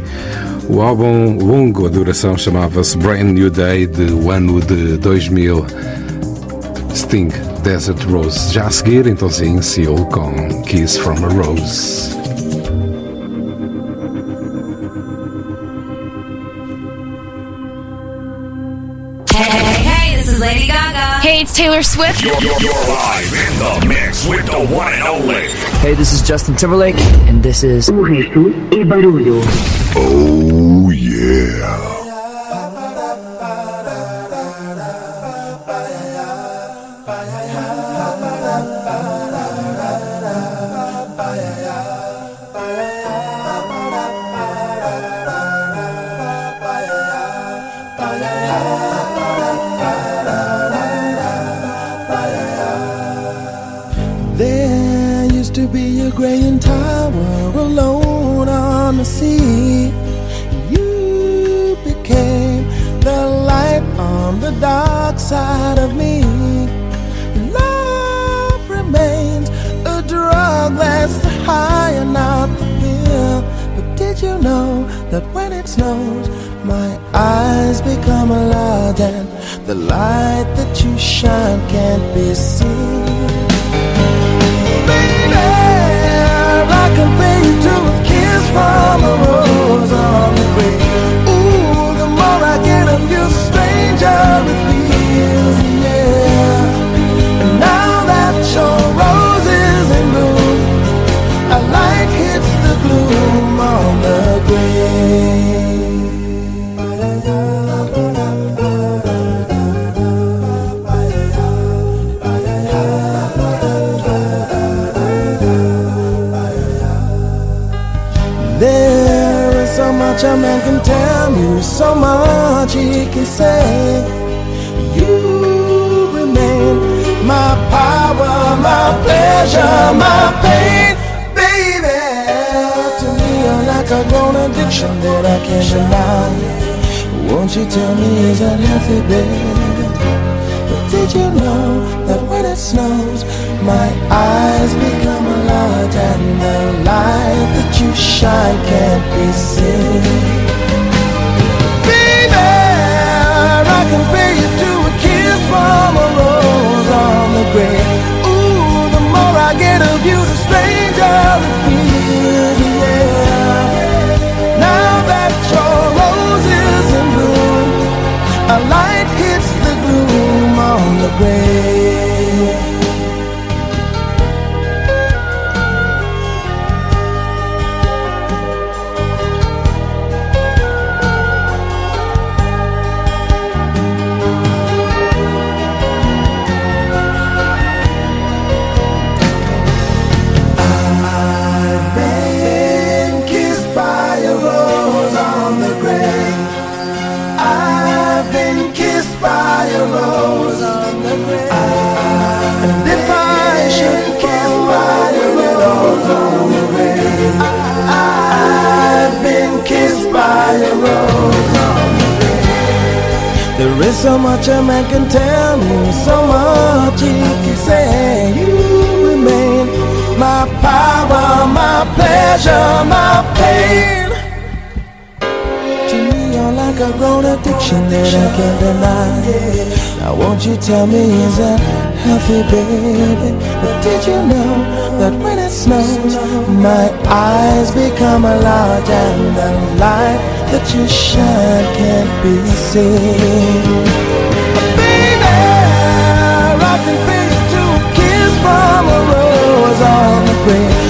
O álbum longo a duração chamava-se Brand New Day, do ano de 2000. Sting, Desert Rose. Já a seguir, então sim, Seal com Kiss from a Rose. Taylor Swift. You're, you're, you're, live in the mix with the one and only. Hey, this is Justin Timberlake, and this is. Oh, yeah. tell me he's a healthy baby. But did you know that when it snows, my eyes become a large and the light that you shine can't be seen? Baby, I can pay to a kiss from a rose on the grave.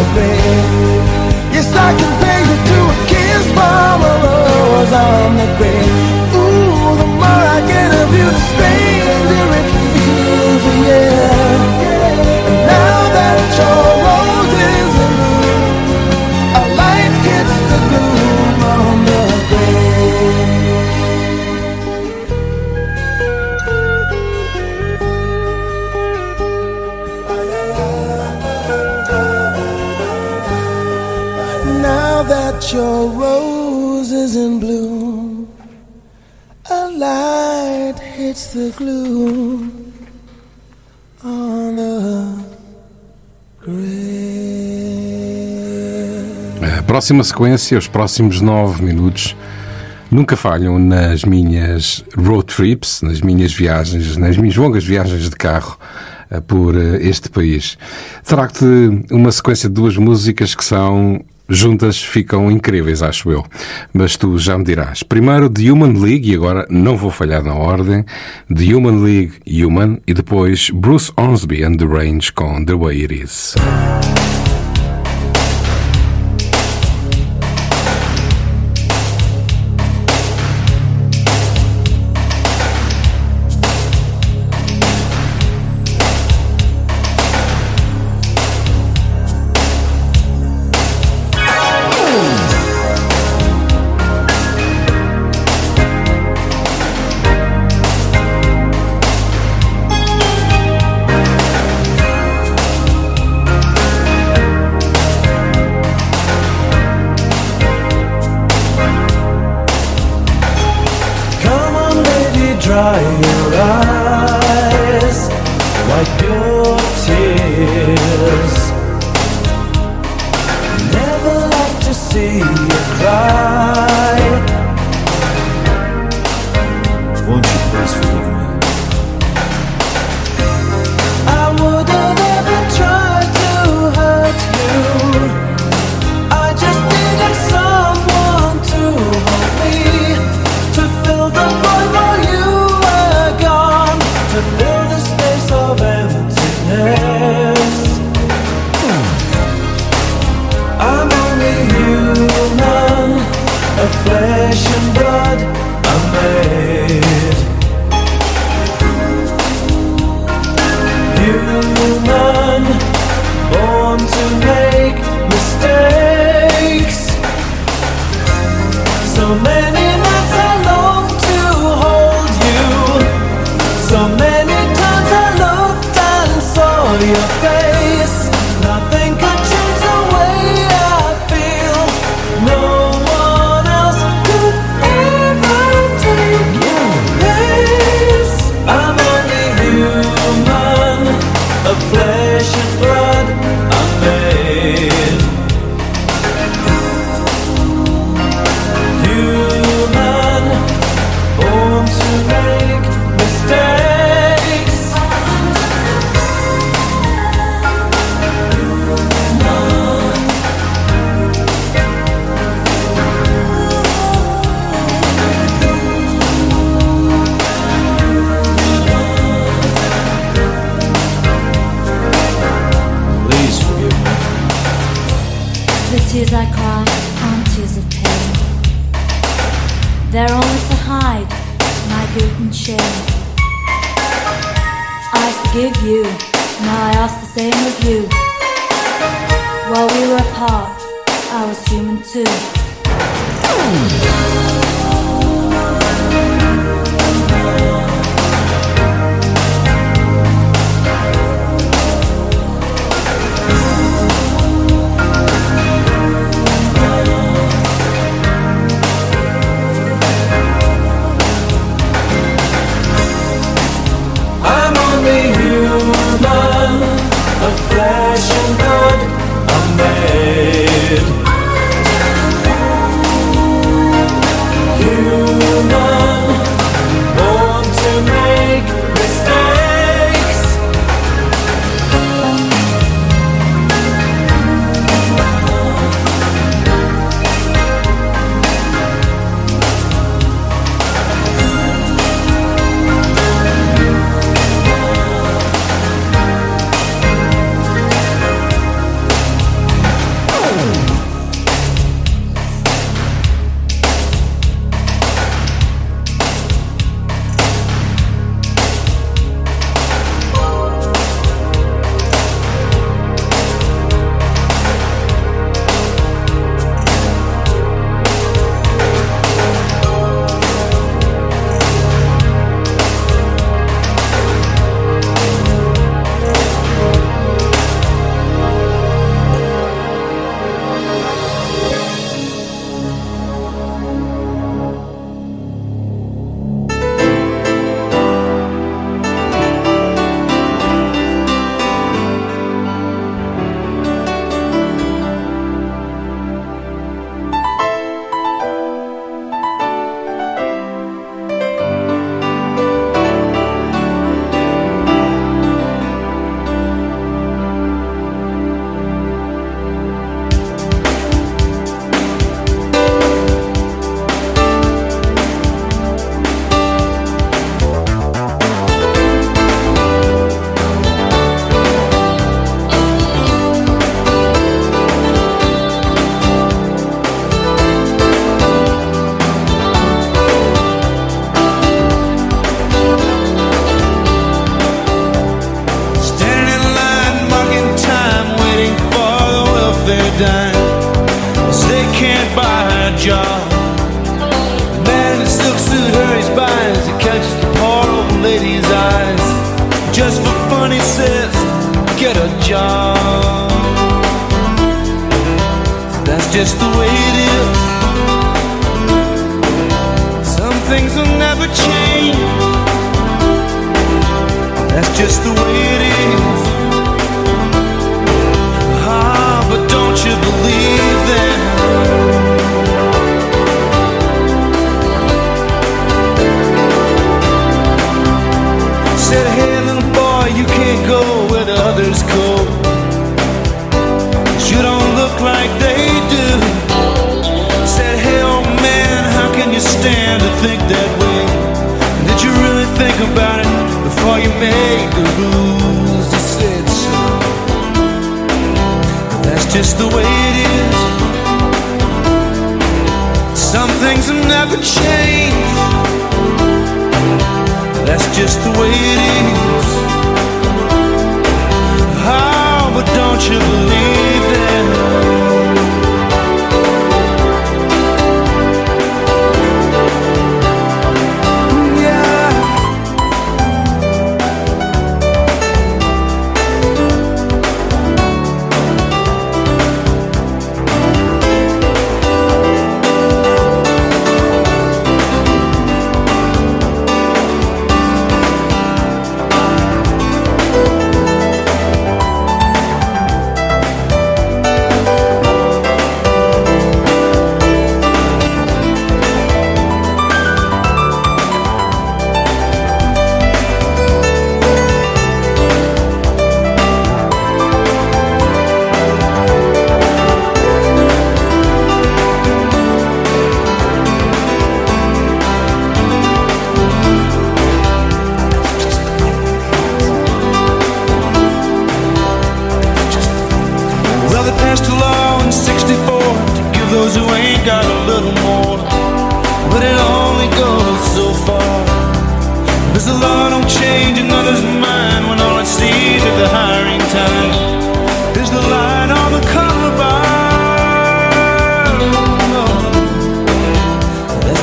to be. Yes, I can pay you to a kiss from a rose on the grave. Ooh, the more I get of you, the stranger. your roses in bloom. A light hits the gloom on the a próxima sequência, os próximos nove minutos, nunca falham nas minhas road trips, nas minhas viagens, nas minhas longas viagens de carro eh, por eh, este país. Trago-te uma sequência de duas músicas que são juntas ficam incríveis, acho eu. Mas tu já me dirás. Primeiro The Human League, e agora não vou falhar na ordem. The Human League Human, e depois Bruce Ormsby and the Range com The Way It Is. trying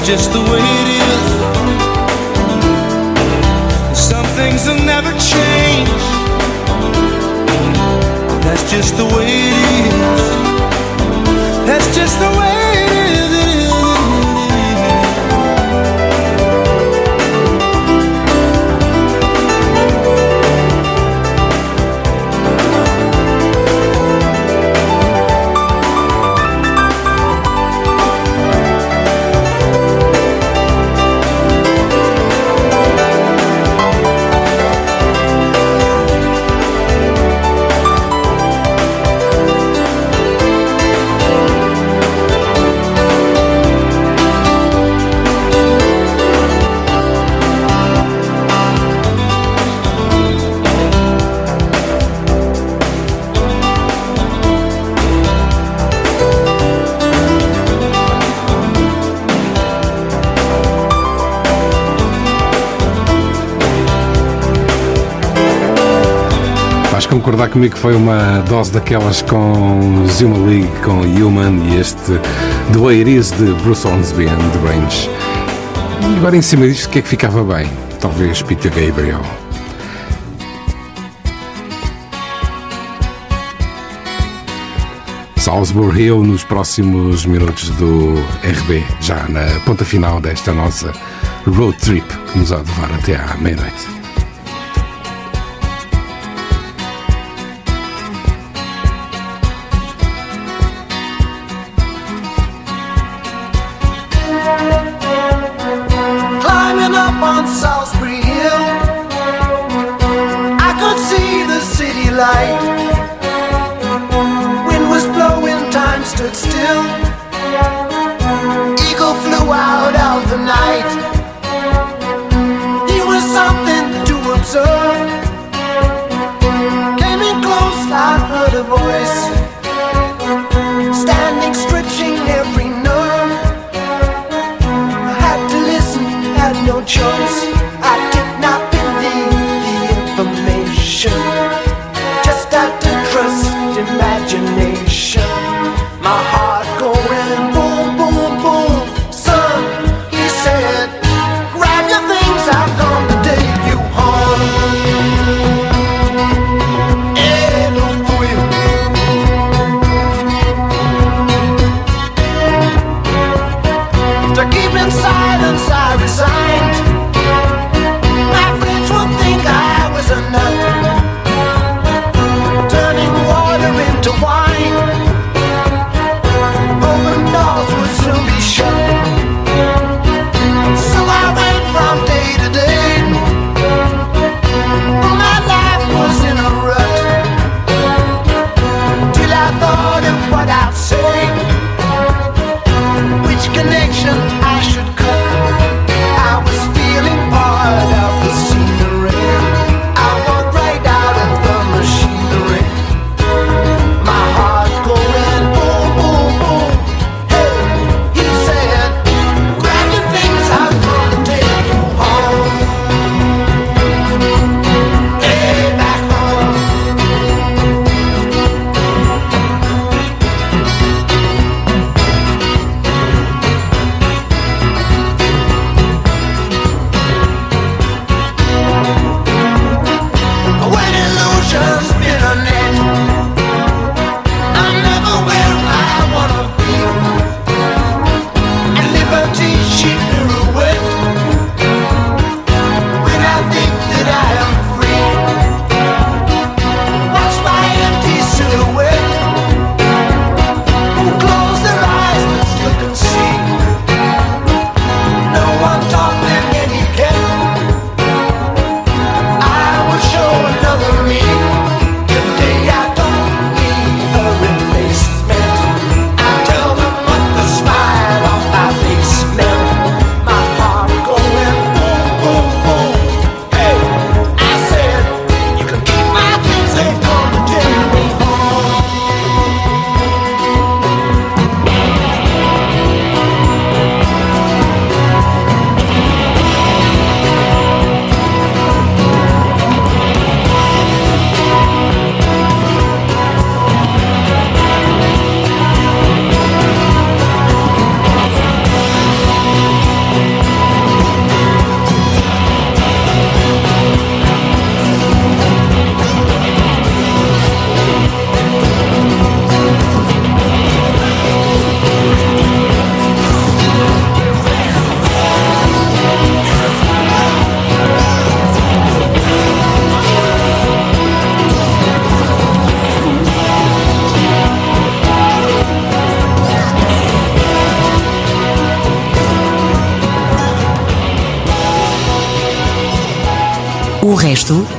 just the way it is. Some things will never change. That's just the way it is. That's just the way. concordar comigo que foi uma dose daquelas com Zuma League, com Human e este do Is de Bruce Hornsby and the Range. E agora em cima disto, o que é que ficava bem? Talvez Peter Gabriel. Salzburg Hill nos próximos minutos do RB, já na ponta final desta nossa road trip que nos vai levar até à meia-noite.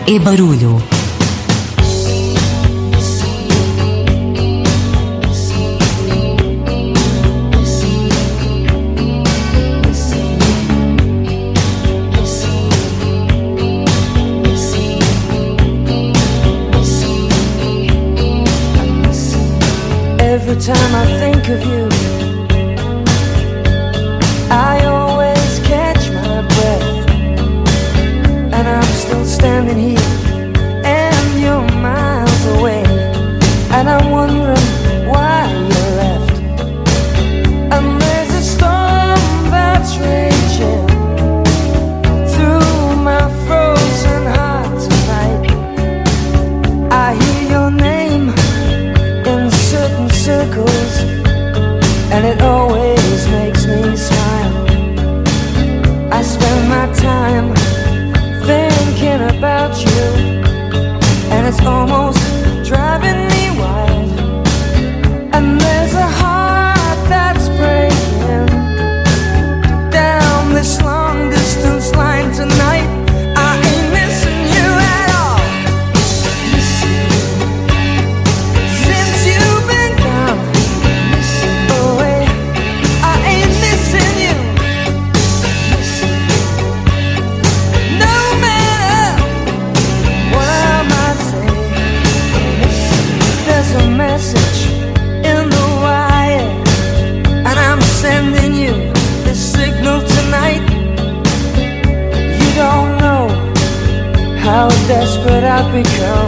Resto é barulho. America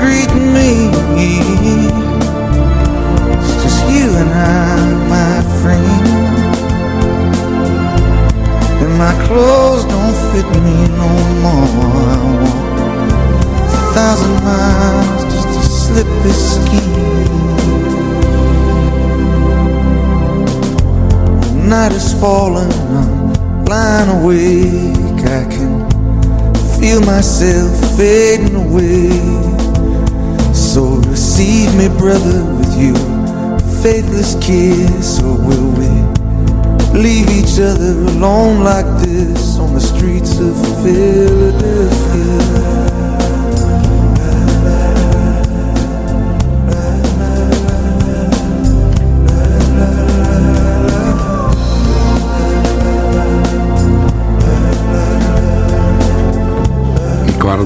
Angel me. It's just you and I, my friend. And my clothes don't fit me no more. I a thousand miles just to slip this skin. The night is falling, I'm lying awake. I can feel myself fading away. Faithless kiss, or will we leave each other alone like this on the streets of Philadelphia?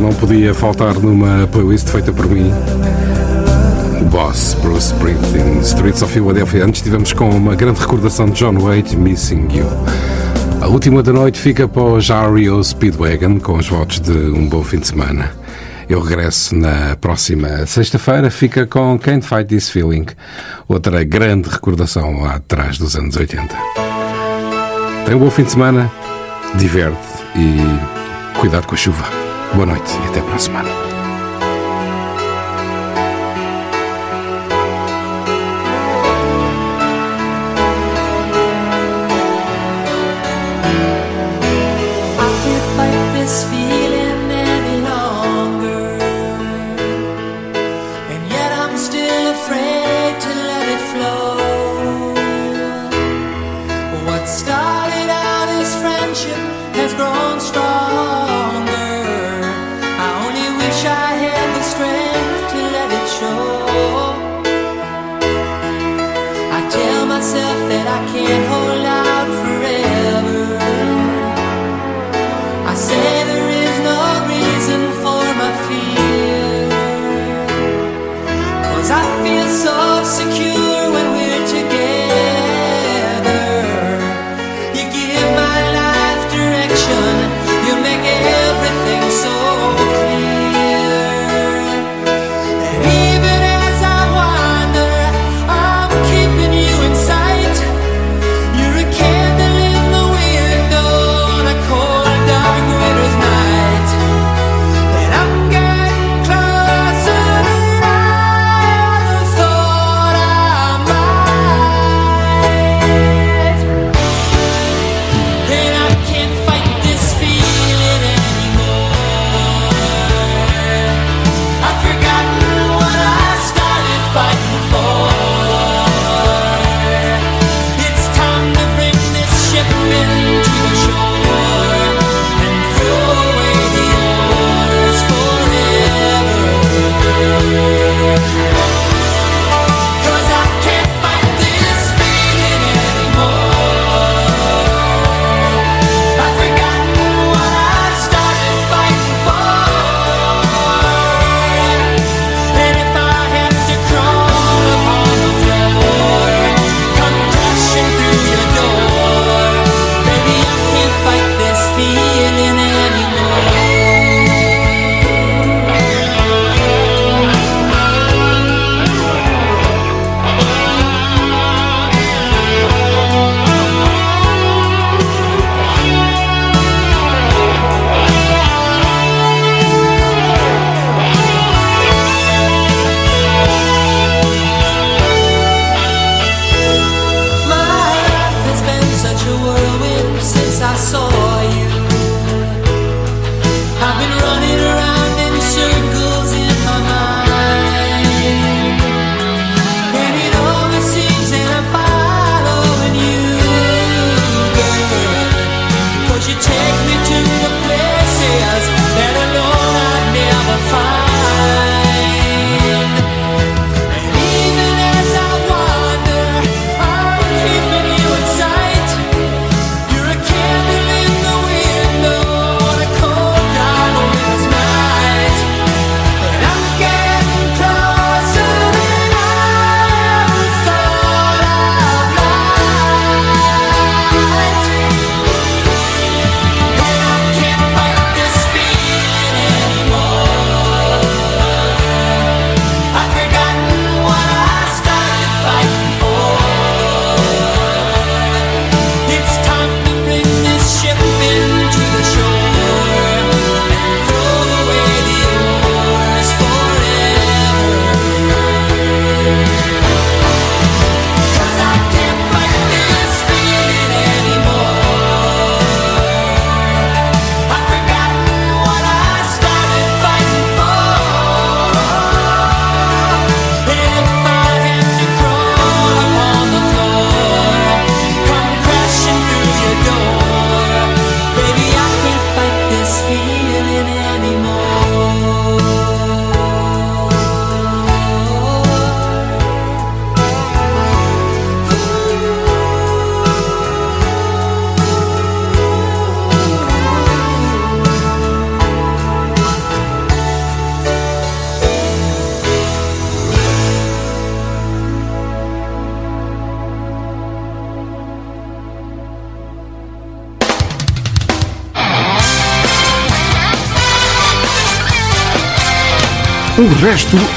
Não podia faltar numa playlist feita por mim. O boss, Bruce Springsteen, Streets of Philadelphia. Antes tivemos com uma grande recordação de John Waite, Missing You. A última da noite fica para o Jario Speedwagon, com os votos de um bom fim de semana. Eu regresso na próxima sexta-feira, fica com Can't Fight This Feeling, outra grande recordação lá atrás dos anos 80. Tenha um bom fim de semana, diverte e cuidado com a chuva. Boa noite e até para a semana.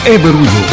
O resto é barulho.